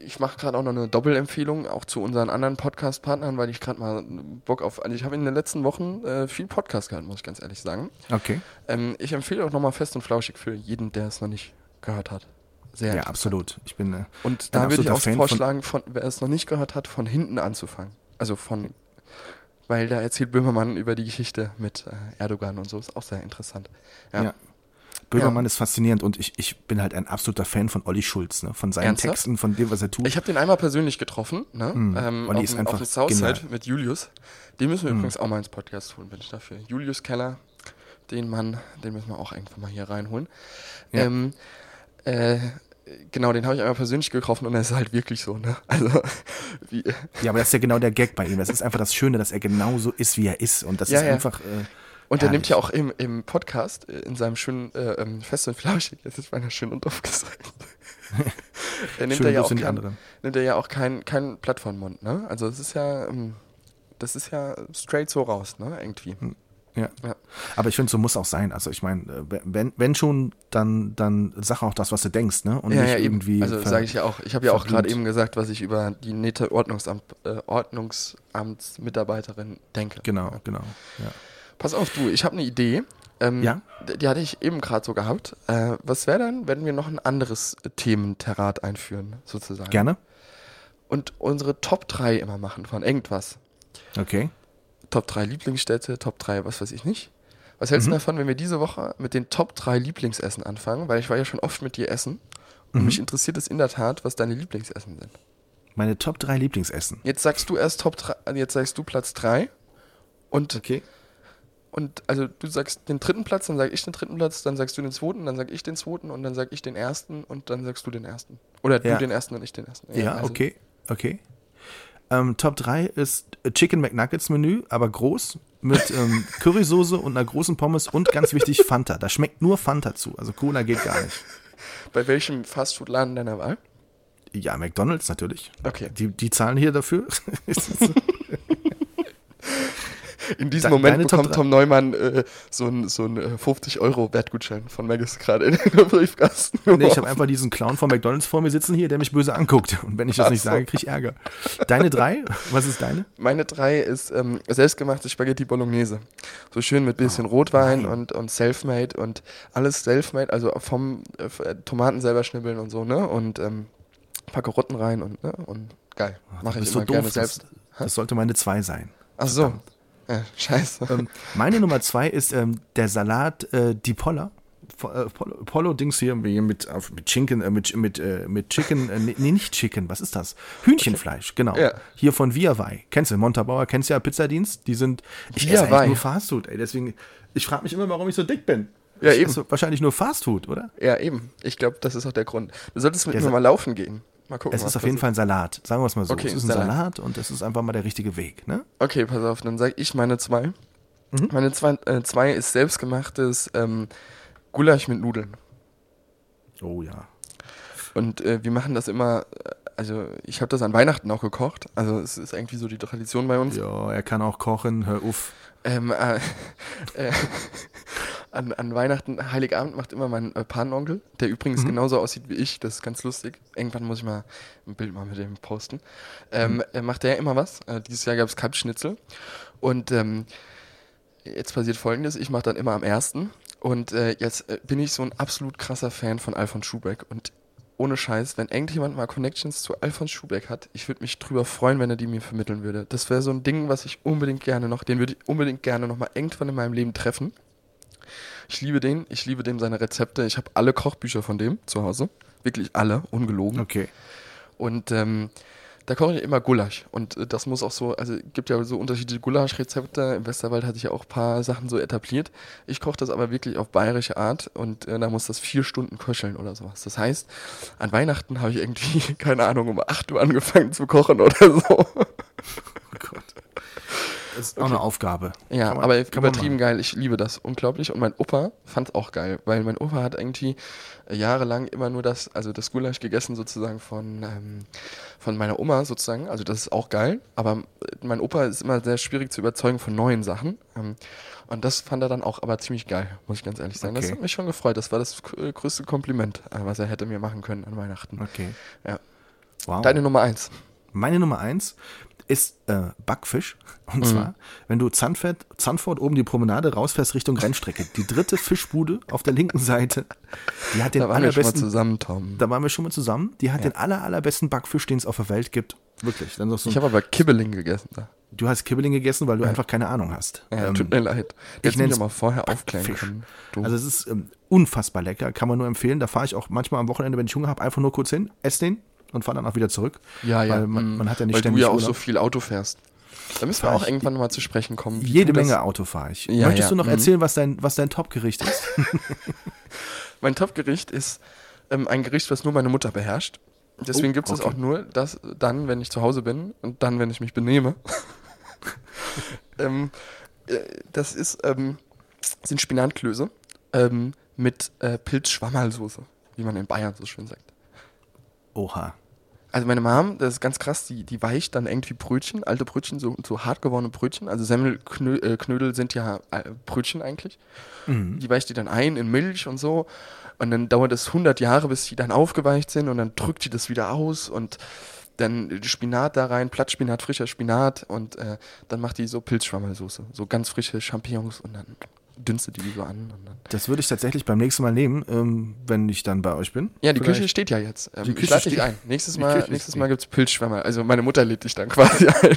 ich mache gerade auch noch eine Doppelempfehlung, auch zu unseren anderen Podcast-Partnern, weil ich gerade mal Bock auf, also ich habe in den letzten Wochen äh, viel Podcast gehört, muss ich ganz ehrlich sagen. Okay. Ähm, ich empfehle auch nochmal fest und flauschig für jeden, der es noch nicht gehört hat. Sehr Ja, absolut. Ich bin äh, Und da würde ich auch Fan von- vorschlagen, von, wer es noch nicht gehört hat, von hinten anzufangen. Also von, weil da erzählt Böhmermann über die Geschichte mit äh, Erdogan und so, ist auch sehr interessant. Ja. Ja. Böhmermann ist faszinierend und ich, ich bin halt ein absoluter Fan von Olli Schulz, ne? von seinen Ernsthaft? Texten, von dem, was er tut. Ich habe den einmal persönlich getroffen, ne? ähm, Olli auf, ist einfach auf Southside genial. mit Julius. Den müssen wir übrigens auch mal ins Podcast holen, bin ich dafür. Julius Keller, den Mann, den müssen wir auch irgendwann mal hier reinholen. Ja. Ähm, äh, genau, den habe ich einmal persönlich getroffen und er ist halt wirklich so, ne? Also, wie, ja, aber das ist ja genau der Gag bei ihm. Das ist einfach das Schöne, dass er genau so ist, wie er ist. Und das Ja, ist ja. einfach. Äh, Und er nimmt ja auch im, im Podcast, äh, in seinem schönen äh, ähm, Fest und Flauschig, jetzt ist meiner schön und doof gesagt. er nimmt er ja auch kein, nimmt er ja auch kein, kein Blatt vor den Mund, ne? Also es ist ja, ähm, das ist ja straight so raus, ne? Irgendwie. Ja. Ja. Aber ich finde, so muss auch sein. Also ich meine, äh, wenn, wenn schon, dann, dann sag auch das, was du denkst, ne? Und ja, nicht ja, irgendwie. Also sage ich ja auch. Ich habe ja auch gerade eben gesagt, was ich über die nette Ordnungsamt, äh, Ordnungsamtsmitarbeiterin denke. Genau, genau. Ja. Pass auf, du, ich habe eine Idee. Ähm, Ja? Die hatte ich eben gerade so gehabt. Äh, was wäre denn, wenn wir noch ein anderes äh, Thementerrat einführen, sozusagen? Gerne? Und unsere Top 3 immer machen von irgendwas. Okay. Top 3 Lieblingsstädte, Top 3 was weiß ich nicht. Was hältst Mhm. du davon, wenn wir diese Woche mit den Top 3 Lieblingsessen anfangen? Weil ich war ja schon oft mit dir essen. Und Mhm. mich interessiert es in der Tat, was deine Lieblingsessen sind. Meine Top 3 Lieblingsessen. Jetzt sagst du erst Top 3, jetzt sagst du Platz 3. Und Okay. und also du sagst den dritten Platz, dann sag ich den dritten Platz, dann sagst du den zweiten, dann sag ich den zweiten und dann sag ich den ersten und dann sagst du den ersten. Oder Ja. du den ersten und ich den ersten. Ja, also- okay, okay. Ähm, Top 3 ist Chicken McNuggets Menü, aber groß, mit ähm, Currysoße und einer großen Pommes und ganz wichtig Fanta. Da schmeckt nur Fanta zu, also Cola geht gar nicht. Bei welchem Fastfood-Laden deiner Wahl? Ja, McDonalds natürlich. Okay. Die, die zahlen hier dafür. In diesem De- Moment Top bekommt Tom Neumann äh, so ein, so ein äh, 50-Euro-Wertgutschein von Maggis gerade in den Briefkasten. nee, ich habe einfach diesen Clown von McDonalds vor mir sitzen hier, der mich böse anguckt. Und wenn ich das Ach nicht so. sage, krieg ich Ärger. Deine drei? Was ist deine? Meine drei ist ähm, selbstgemachte Spaghetti Bolognese. So schön mit bisschen Rotwein nein. und, und Selfmade und alles Selfmade, also vom äh, äh, Tomaten selber schnibbeln und so, ne? Und ähm, paar Karotten rein und, ne? Und geil. Mache ich immer gerne doof? selbst. Das, das sollte meine zwei sein. Ach so. Ja, scheiße. Ähm, meine Nummer zwei ist ähm, der Salat äh, Di Polla. Fo- äh, hier mit, mit Chicken, äh, mit, mit, äh, mit Chicken, äh, nee, nicht Chicken, was ist das? Hühnchenfleisch, genau. Ja. Hier von Viavai. Kennst du, Montabauer, kennst du ja Pizzadienst? Die sind, ich esse Viavai. eigentlich nur Fastfood, ey, deswegen, ich frage mich immer, warum ich so dick bin. Ja, ich eben. esse wahrscheinlich nur Fastfood, oder? Ja, eben. Ich glaube, das ist auch der Grund. Du solltest mit Der mir mal laufen gehen. Mal gucken. Es ist auf jeden. Fall ein Salat, sagen wir es mal so. Okay, es ist ein Salat. Salat. und es ist einfach mal der richtige Weg, ne? Okay, pass auf, dann sage ich meine zwei. Mhm. Meine zwei, äh, zwei ist selbstgemachtes ähm, Gulasch mit Nudeln. Oh ja. Und äh, wir machen das immer, äh, also ich habe das an Weihnachten auch gekocht. Also es ist irgendwie so die Tradition bei uns. Ja, er kann auch kochen, hör auf. Ähm, äh, äh, an, an Weihnachten, Heiligabend macht immer mein äh, Patenonkel, der übrigens genauso aussieht wie ich. Das ist ganz lustig. Irgendwann muss ich mal ein Bild mal mit dem posten. Ähm, äh, macht der immer was. Äh, dieses Jahr gab es Kalbschnitzel. Und ähm, jetzt passiert folgendes: Ich mache dann immer am ersten. Und äh, jetzt äh, bin ich so ein absolut krasser Fan von Alfons Schubeck. Und ohne Scheiß, wenn irgendjemand mal Connections zu Alfons Schubeck hat, ich würde mich drüber freuen, wenn er die mir vermitteln würde. Das wäre so ein Ding, was ich unbedingt gerne noch, den würde ich unbedingt gerne noch mal irgendwann in meinem Leben treffen. Ich liebe den, ich liebe dem seine Rezepte. Ich habe alle Kochbücher von dem zu Hause. Wirklich alle, ungelogen. Okay. Und ähm, da koche ich immer Gulasch. Und äh, das muss auch so, also es gibt ja so unterschiedliche Gulaschrezepte. Im Westerwald hatte ich ja auch ein paar Sachen so etabliert. Ich koche das aber wirklich auf bayerische Art und äh, da muss das vier Stunden köcheln oder sowas. Das heißt, an Weihnachten habe ich irgendwie, keine Ahnung, um 8 Uhr angefangen zu kochen oder so. Oh Gott. Das ist auch eine Aufgabe. Ja, man- aber übertrieben geil. Ich liebe das unglaublich. Und mein Opa fand es auch geil, weil mein Opa hat irgendwie jahrelang immer nur das, also das Gulasch gegessen sozusagen von, ähm, von meiner Oma sozusagen. Also das ist auch geil. Aber äh, mein Opa ist immer sehr schwierig zu überzeugen von neuen Sachen. Ähm, und das fand er dann auch aber ziemlich geil, muss ich ganz ehrlich sagen. Das Okay. hat mich schon gefreut. Das war das äh, größte Kompliment, äh, was er hätte mir machen können an Weihnachten. Okay. Ja. Wow. Deine Nummer eins. Meine Nummer eins ist äh, Backfisch. Mhm. Und zwar, wenn du Zandford, Zandvoort oben die Promenade rausfährst Richtung Rennstrecke, die dritte Fischbude auf der linken Seite, die hat den Da waren wir schon mal allerbesten, zusammen, Tom. da waren wir schon mal zusammen, die hat den aller, allerbesten Backfisch, den es auf der Welt gibt. Wirklich. So, Ich habe aber Kibbeling gegessen da. du hast Kibbeling gegessen, weil du einfach keine Ahnung hast. Ja, Ähm, tut mir leid. ich nenn's mich mal vorher aufklären Backfisch. können. Du. Also es ist ähm, unfassbar lecker, kann man nur empfehlen. Da fahre ich auch manchmal am Wochenende, wenn ich Hunger habe, einfach nur kurz hin, esse den und fahre dann auch wieder zurück. Ja, ja. Weil man, mm, man hat ja nicht Weil du ständig ja auch Urlaub. so viel Auto fährst. Da müssen wir auch irgendwann mal zu sprechen kommen. Jede du das- Menge Auto fahre ich. Ja, Möchtest ja, du noch mhm. erzählen, was dein, was dein Topgericht ist? Mein Topgericht ist ähm, ein Gericht, was nur meine Mutter beherrscht. Deswegen Oh, gibt es okay. auch nur das dann, wenn ich zu Hause bin und dann, wenn ich mich benehme. ähm, äh, das ist, ähm, sind Spinatklöße ähm, mit äh, Pilzschwammerlsoße, wie man in Bayern so schön sagt. Oha. Also meine Mom, das ist ganz krass, die, die weicht dann irgendwie Brötchen, alte Brötchen, so, so hart gewordene Brötchen. Also Semmelknödel äh, Knödel sind ja äh, Brötchen eigentlich. Mhm. Die weicht die dann ein in Milch und so. Und dann dauert es 100 Jahre, bis die dann aufgeweicht sind. Und dann drückt die das wieder aus und dann Spinat da rein, Blattspinat, frischer Spinat. Und äh, dann macht die so Pilzschwammersoße. So ganz frische Champignons und dann dünstet die so an. Das würde ich tatsächlich beim nächsten Mal nehmen, ähm, wenn ich dann bei euch bin. Ja, die Vielleicht. Küche steht ja jetzt. Ähm, Die ich Küche lade dich ein. Nächstes die Mal, Küche nächstes steht. Mal gibt es Pilzschwämmer. Also meine Mutter lädt dich dann quasi ein.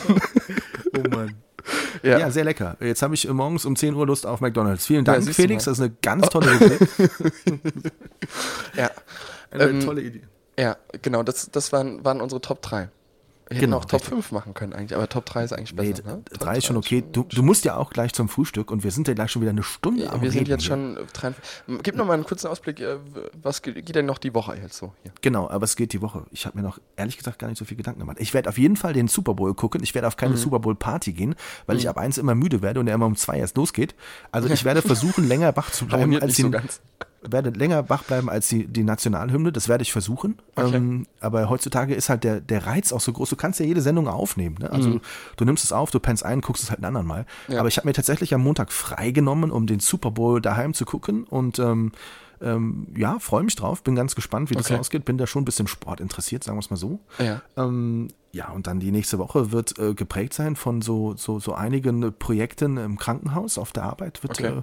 Oh Mann. ja. Ja. sehr lecker. Jetzt habe ich äh, morgens um 10 Uhr Lust auf McDonalds. Vielen Dank, du Felix. Das ist eine ganz tolle Idee. ja. Eine Ähm, tolle Idee. Ja, genau, das, das waren, waren unsere Top 3. Wir Genau, auch Top richtig. 5 machen können eigentlich, aber Top 3 ist eigentlich Nee, besser. ne? Top drei ist schon okay. Du, du musst ja auch gleich zum Frühstück und wir sind ja gleich schon wieder eine Stunde am wir sind jetzt schon 53. Gib noch mal einen kurzen Ausblick, äh, was ge- geht denn noch die Woche jetzt so hier? Genau, aber es geht die Woche. Ich habe mir noch ehrlich gesagt gar nicht so viel Gedanken gemacht. Ich werde auf jeden Fall den Super Bowl gucken. Ich werde auf Mhm. keine Super Bowl Party gehen, weil ich ab eins immer müde werde und er immer um zwei erst losgeht. Also ich werde versuchen, länger wach zu bleiben als die, so. Werde länger wach bleiben als die, die Nationalhymne. Das werde ich versuchen. Okay. Ähm, aber heutzutage ist halt der, der Reiz auch so groß. Du kannst ja jede Sendung aufnehmen. Ne? Also du nimmst es auf, du pennst ein, guckst es halt einen anderen Mal. Mhm. Ja. Aber ich habe mir tatsächlich am Montag freigenommen, um den Super Bowl daheim zu gucken und ähm, ähm, ja, freue mich drauf, bin ganz gespannt, wie das Okay. ausgeht. Bin da schon ein bisschen Sport interessiert, sagen wir es mal so. Ja. Ähm, ja, und dann die nächste Woche wird äh, geprägt sein von so, so, so einigen Projekten im Krankenhaus auf der Arbeit. Wird, Okay. äh,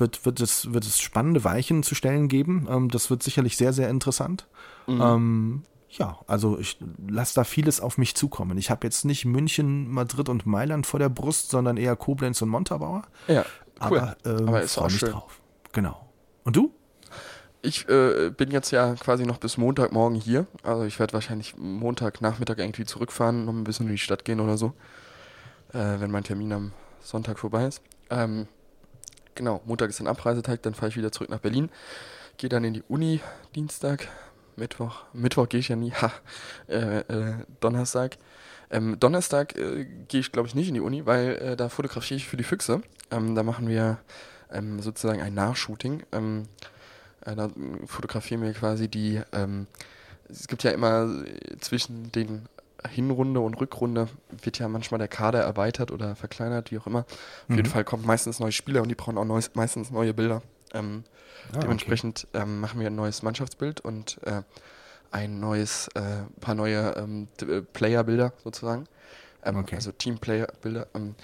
wird, wird, es, wird es spannende Weichen zu stellen geben. Ähm, das wird sicherlich sehr, sehr interessant. Mhm. Ähm, ja, also ich lasse da vieles auf mich zukommen. Ich habe jetzt nicht München, Madrid und Mailand vor der Brust, sondern eher Koblenz und Montabaur. Ja, cool. Aber, ähm, Aber ist auch mich schön. drauf. Genau. Und du? Ich äh, bin jetzt ja quasi noch bis Montagmorgen hier. Also ich werde wahrscheinlich Montagnachmittag irgendwie zurückfahren, noch ein bisschen in die Stadt gehen oder so. Äh, wenn mein Termin am Sonntag vorbei ist. Ähm, genau, Montag ist ein Abreisetag, dann fahre ich wieder zurück nach Berlin. Gehe dann in die Uni Dienstag, Mittwoch. Mittwoch gehe ich ja nie. Ha, äh, äh, Donnerstag. Ähm, Donnerstag äh, gehe ich, glaube ich, nicht in die Uni, weil äh, da fotografiere ich für die Füchse. Ähm, da machen wir ähm, sozusagen ein Nachshooting. Ähm, äh, da fotografieren wir quasi die, ähm, es gibt ja immer äh, zwischen den Hinrunde und Rückrunde wird ja manchmal der Kader erweitert oder verkleinert, wie auch immer. Auf jeden Fall kommen meistens neue Spieler und die brauchen auch neues, meistens neue Bilder. Ähm, Ah, dementsprechend ähm, machen wir ein neues Mannschaftsbild und äh, ein neues, äh, paar neue ähm, äh, Player-Bilder sozusagen. Ähm, Okay. Also Team-Player-Bilder. Ähm,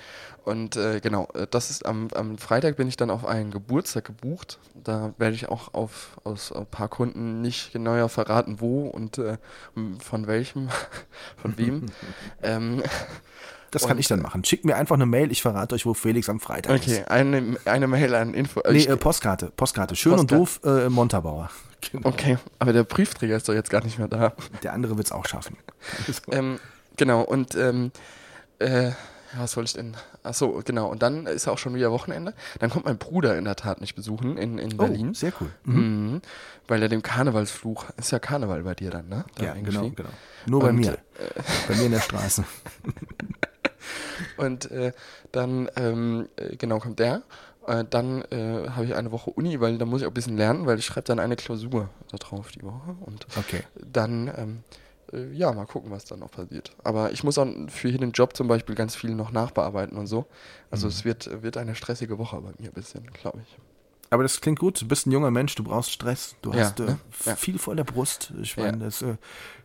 und äh, genau, äh, das ist am, am Freitag bin ich dann auf einen Geburtstag gebucht. Da werde ich auch auf, aus ein paar Gründen nicht genauer verraten, wo und äh, von welchem, von wem. ähm, Das kann Und, ich dann machen. Schickt mir einfach eine Mail, ich verrate euch, wo Felix am Freitag ist. okay, eine, eine Mail an Info. Nee, ich- äh, Postkarte. Postkarte. Schön und doof äh, Montabaur. Genau. okay, aber der Briefträger ist doch jetzt gar nicht mehr da. Der andere wird es auch schaffen. Ähm, genau, und ähm, äh, ja, was soll ich denn? Achso, genau. Und dann ist auch schon wieder Wochenende. Dann kommt mein Bruder in der Tat mich besuchen in, in Berlin. Oh, sehr cool. Mhm. Mhm. Weil er dem Karnevalsfluch, ist ja Karneval bei dir dann, ne? Da Ja, genau, genau. Nur bei Und, mir. bei mir in der Straße. Und äh, dann, ähm, äh, genau, kommt der. Äh, dann äh, habe ich eine Woche Uni, weil da muss ich auch ein bisschen lernen, weil ich schreibe dann eine Klausur da drauf die Woche. Und Okay. dann, ähm, äh, ja, mal gucken, was dann noch passiert. Aber ich muss auch für hier den Job zum Beispiel ganz viel noch nachbearbeiten und so. Also es wird, wird eine stressige Woche bei mir ein bisschen, glaube ich. Aber das klingt gut. Du bist ein junger Mensch, du brauchst Stress. Du Ja, hast äh, ne? Ja. viel vor der Brust. Ich Ja. meine, das äh,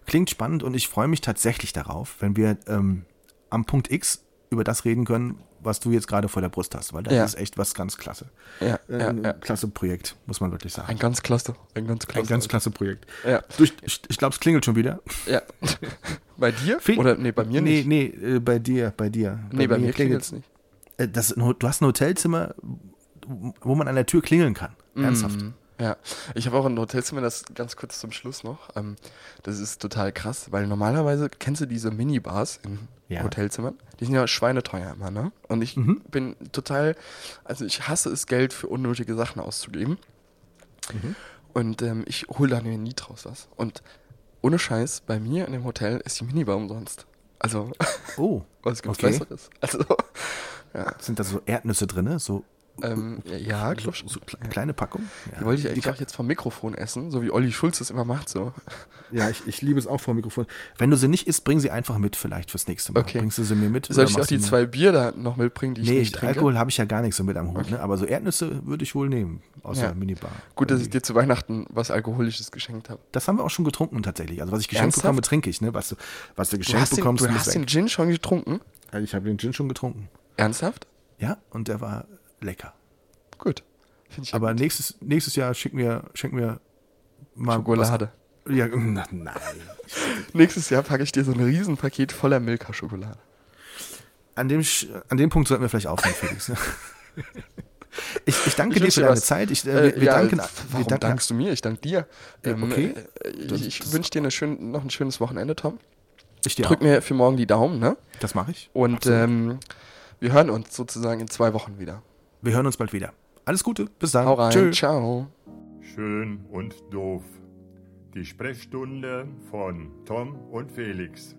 klingt spannend und ich freue mich tatsächlich darauf, wenn wir ähm, am Punkt X über das reden können, was du jetzt gerade vor der Brust hast, weil das Ja. ist echt was ganz klasse. Ja, Äh, ja, klasse Projekt, muss man wirklich sagen. Ein ganz klasse, ein ganz klasse. Ein ganz klasse Projekt. Ja, Du, ich ich glaube, es klingelt schon wieder. ja. bei dir? Fe- Oder, nee, bei mir nee, nicht. Nee, äh, bei dir, bei dir. Nee, bei, mir klingelt's. klingelt es nicht. Äh, Das, du hast ein Hotelzimmer, wo man an der Tür klingeln kann. Ernsthaft. Mhm. Ja, ich habe auch ein Hotelzimmer, das ganz kurz zum Schluss noch. Ähm, das ist total krass, weil normalerweise kennst du diese Minibars in Ja. Hotelzimmern. Die sind ja schweineteuer immer, ne? Und ich Mhm. bin total, also ich hasse es, Geld für unnötige Sachen auszugeben. Mhm. Und ähm, ich hole da mir nie draus was. Und ohne Scheiß, bei mir in dem Hotel ist die Minibar umsonst. Also, Oh, was gibt's Okay. Besseres? Also, ja, sind da so Erdnüsse drin? So, ähm, ja, so, so kle- kleine Packung? Ja. Die wollte ich eigentlich auch jetzt vom Mikrofon essen, so wie Olli Schulz das immer macht, so. Ja, ich, ich liebe es auch vor dem Mikrofon. Wenn du sie nicht isst, bring sie einfach mit, vielleicht fürs nächste Mal. Okay. Bringst du sie mir mit? Soll ich auch die du mir- zwei Bier da noch mitbringen, die ich Nee, nicht trinke? Alkohol habe ich ja gar nicht so mit am Hut, ne? aber so Erdnüsse würde ich wohl nehmen, aus Ja. der Minibar. Gut, dass ich dir zu Weihnachten was Alkoholisches geschenkt habe. Das haben wir auch schon getrunken tatsächlich. Also was ich geschenkt Ernsthaft? bekomme, trinke ich. Ne? Was, du, was du Du geschenkt den, bekommst, du muss hast weg. den Gin schon getrunken? Ich habe den Gin schon getrunken. Ernsthaft? Ja, und der war lecker. Gut. Aber gut. nächstes, nächstes Jahr schick mir, schenk mir mal Schokolade. Was, ja, na, nein. Nächstes Jahr packe ich dir so ein Riesenpaket voller Milka-Schokolade. An dem, an dem Punkt sollten wir vielleicht aufhören, Felix. Ich, ich danke Ich dir für deine was. Zeit. Ich, äh, Äh, wir, wir ja, danken, warum wir danken dankst du mir? Ich danke dir. Ja, okay. äh, ich ich wünsche dir eine schön, noch ein schönes Wochenende, Tom. Ich dir drück mir für morgen die Daumen, ne? Das mache ich. Und ähm, wir hören uns sozusagen in zwei Wochen wieder. Wir hören uns bald wieder. Alles Gute. Bis dann. Hau rein. Tschö. Ciao. Schön und doof. Die Sprechstunde von Tom und Felix.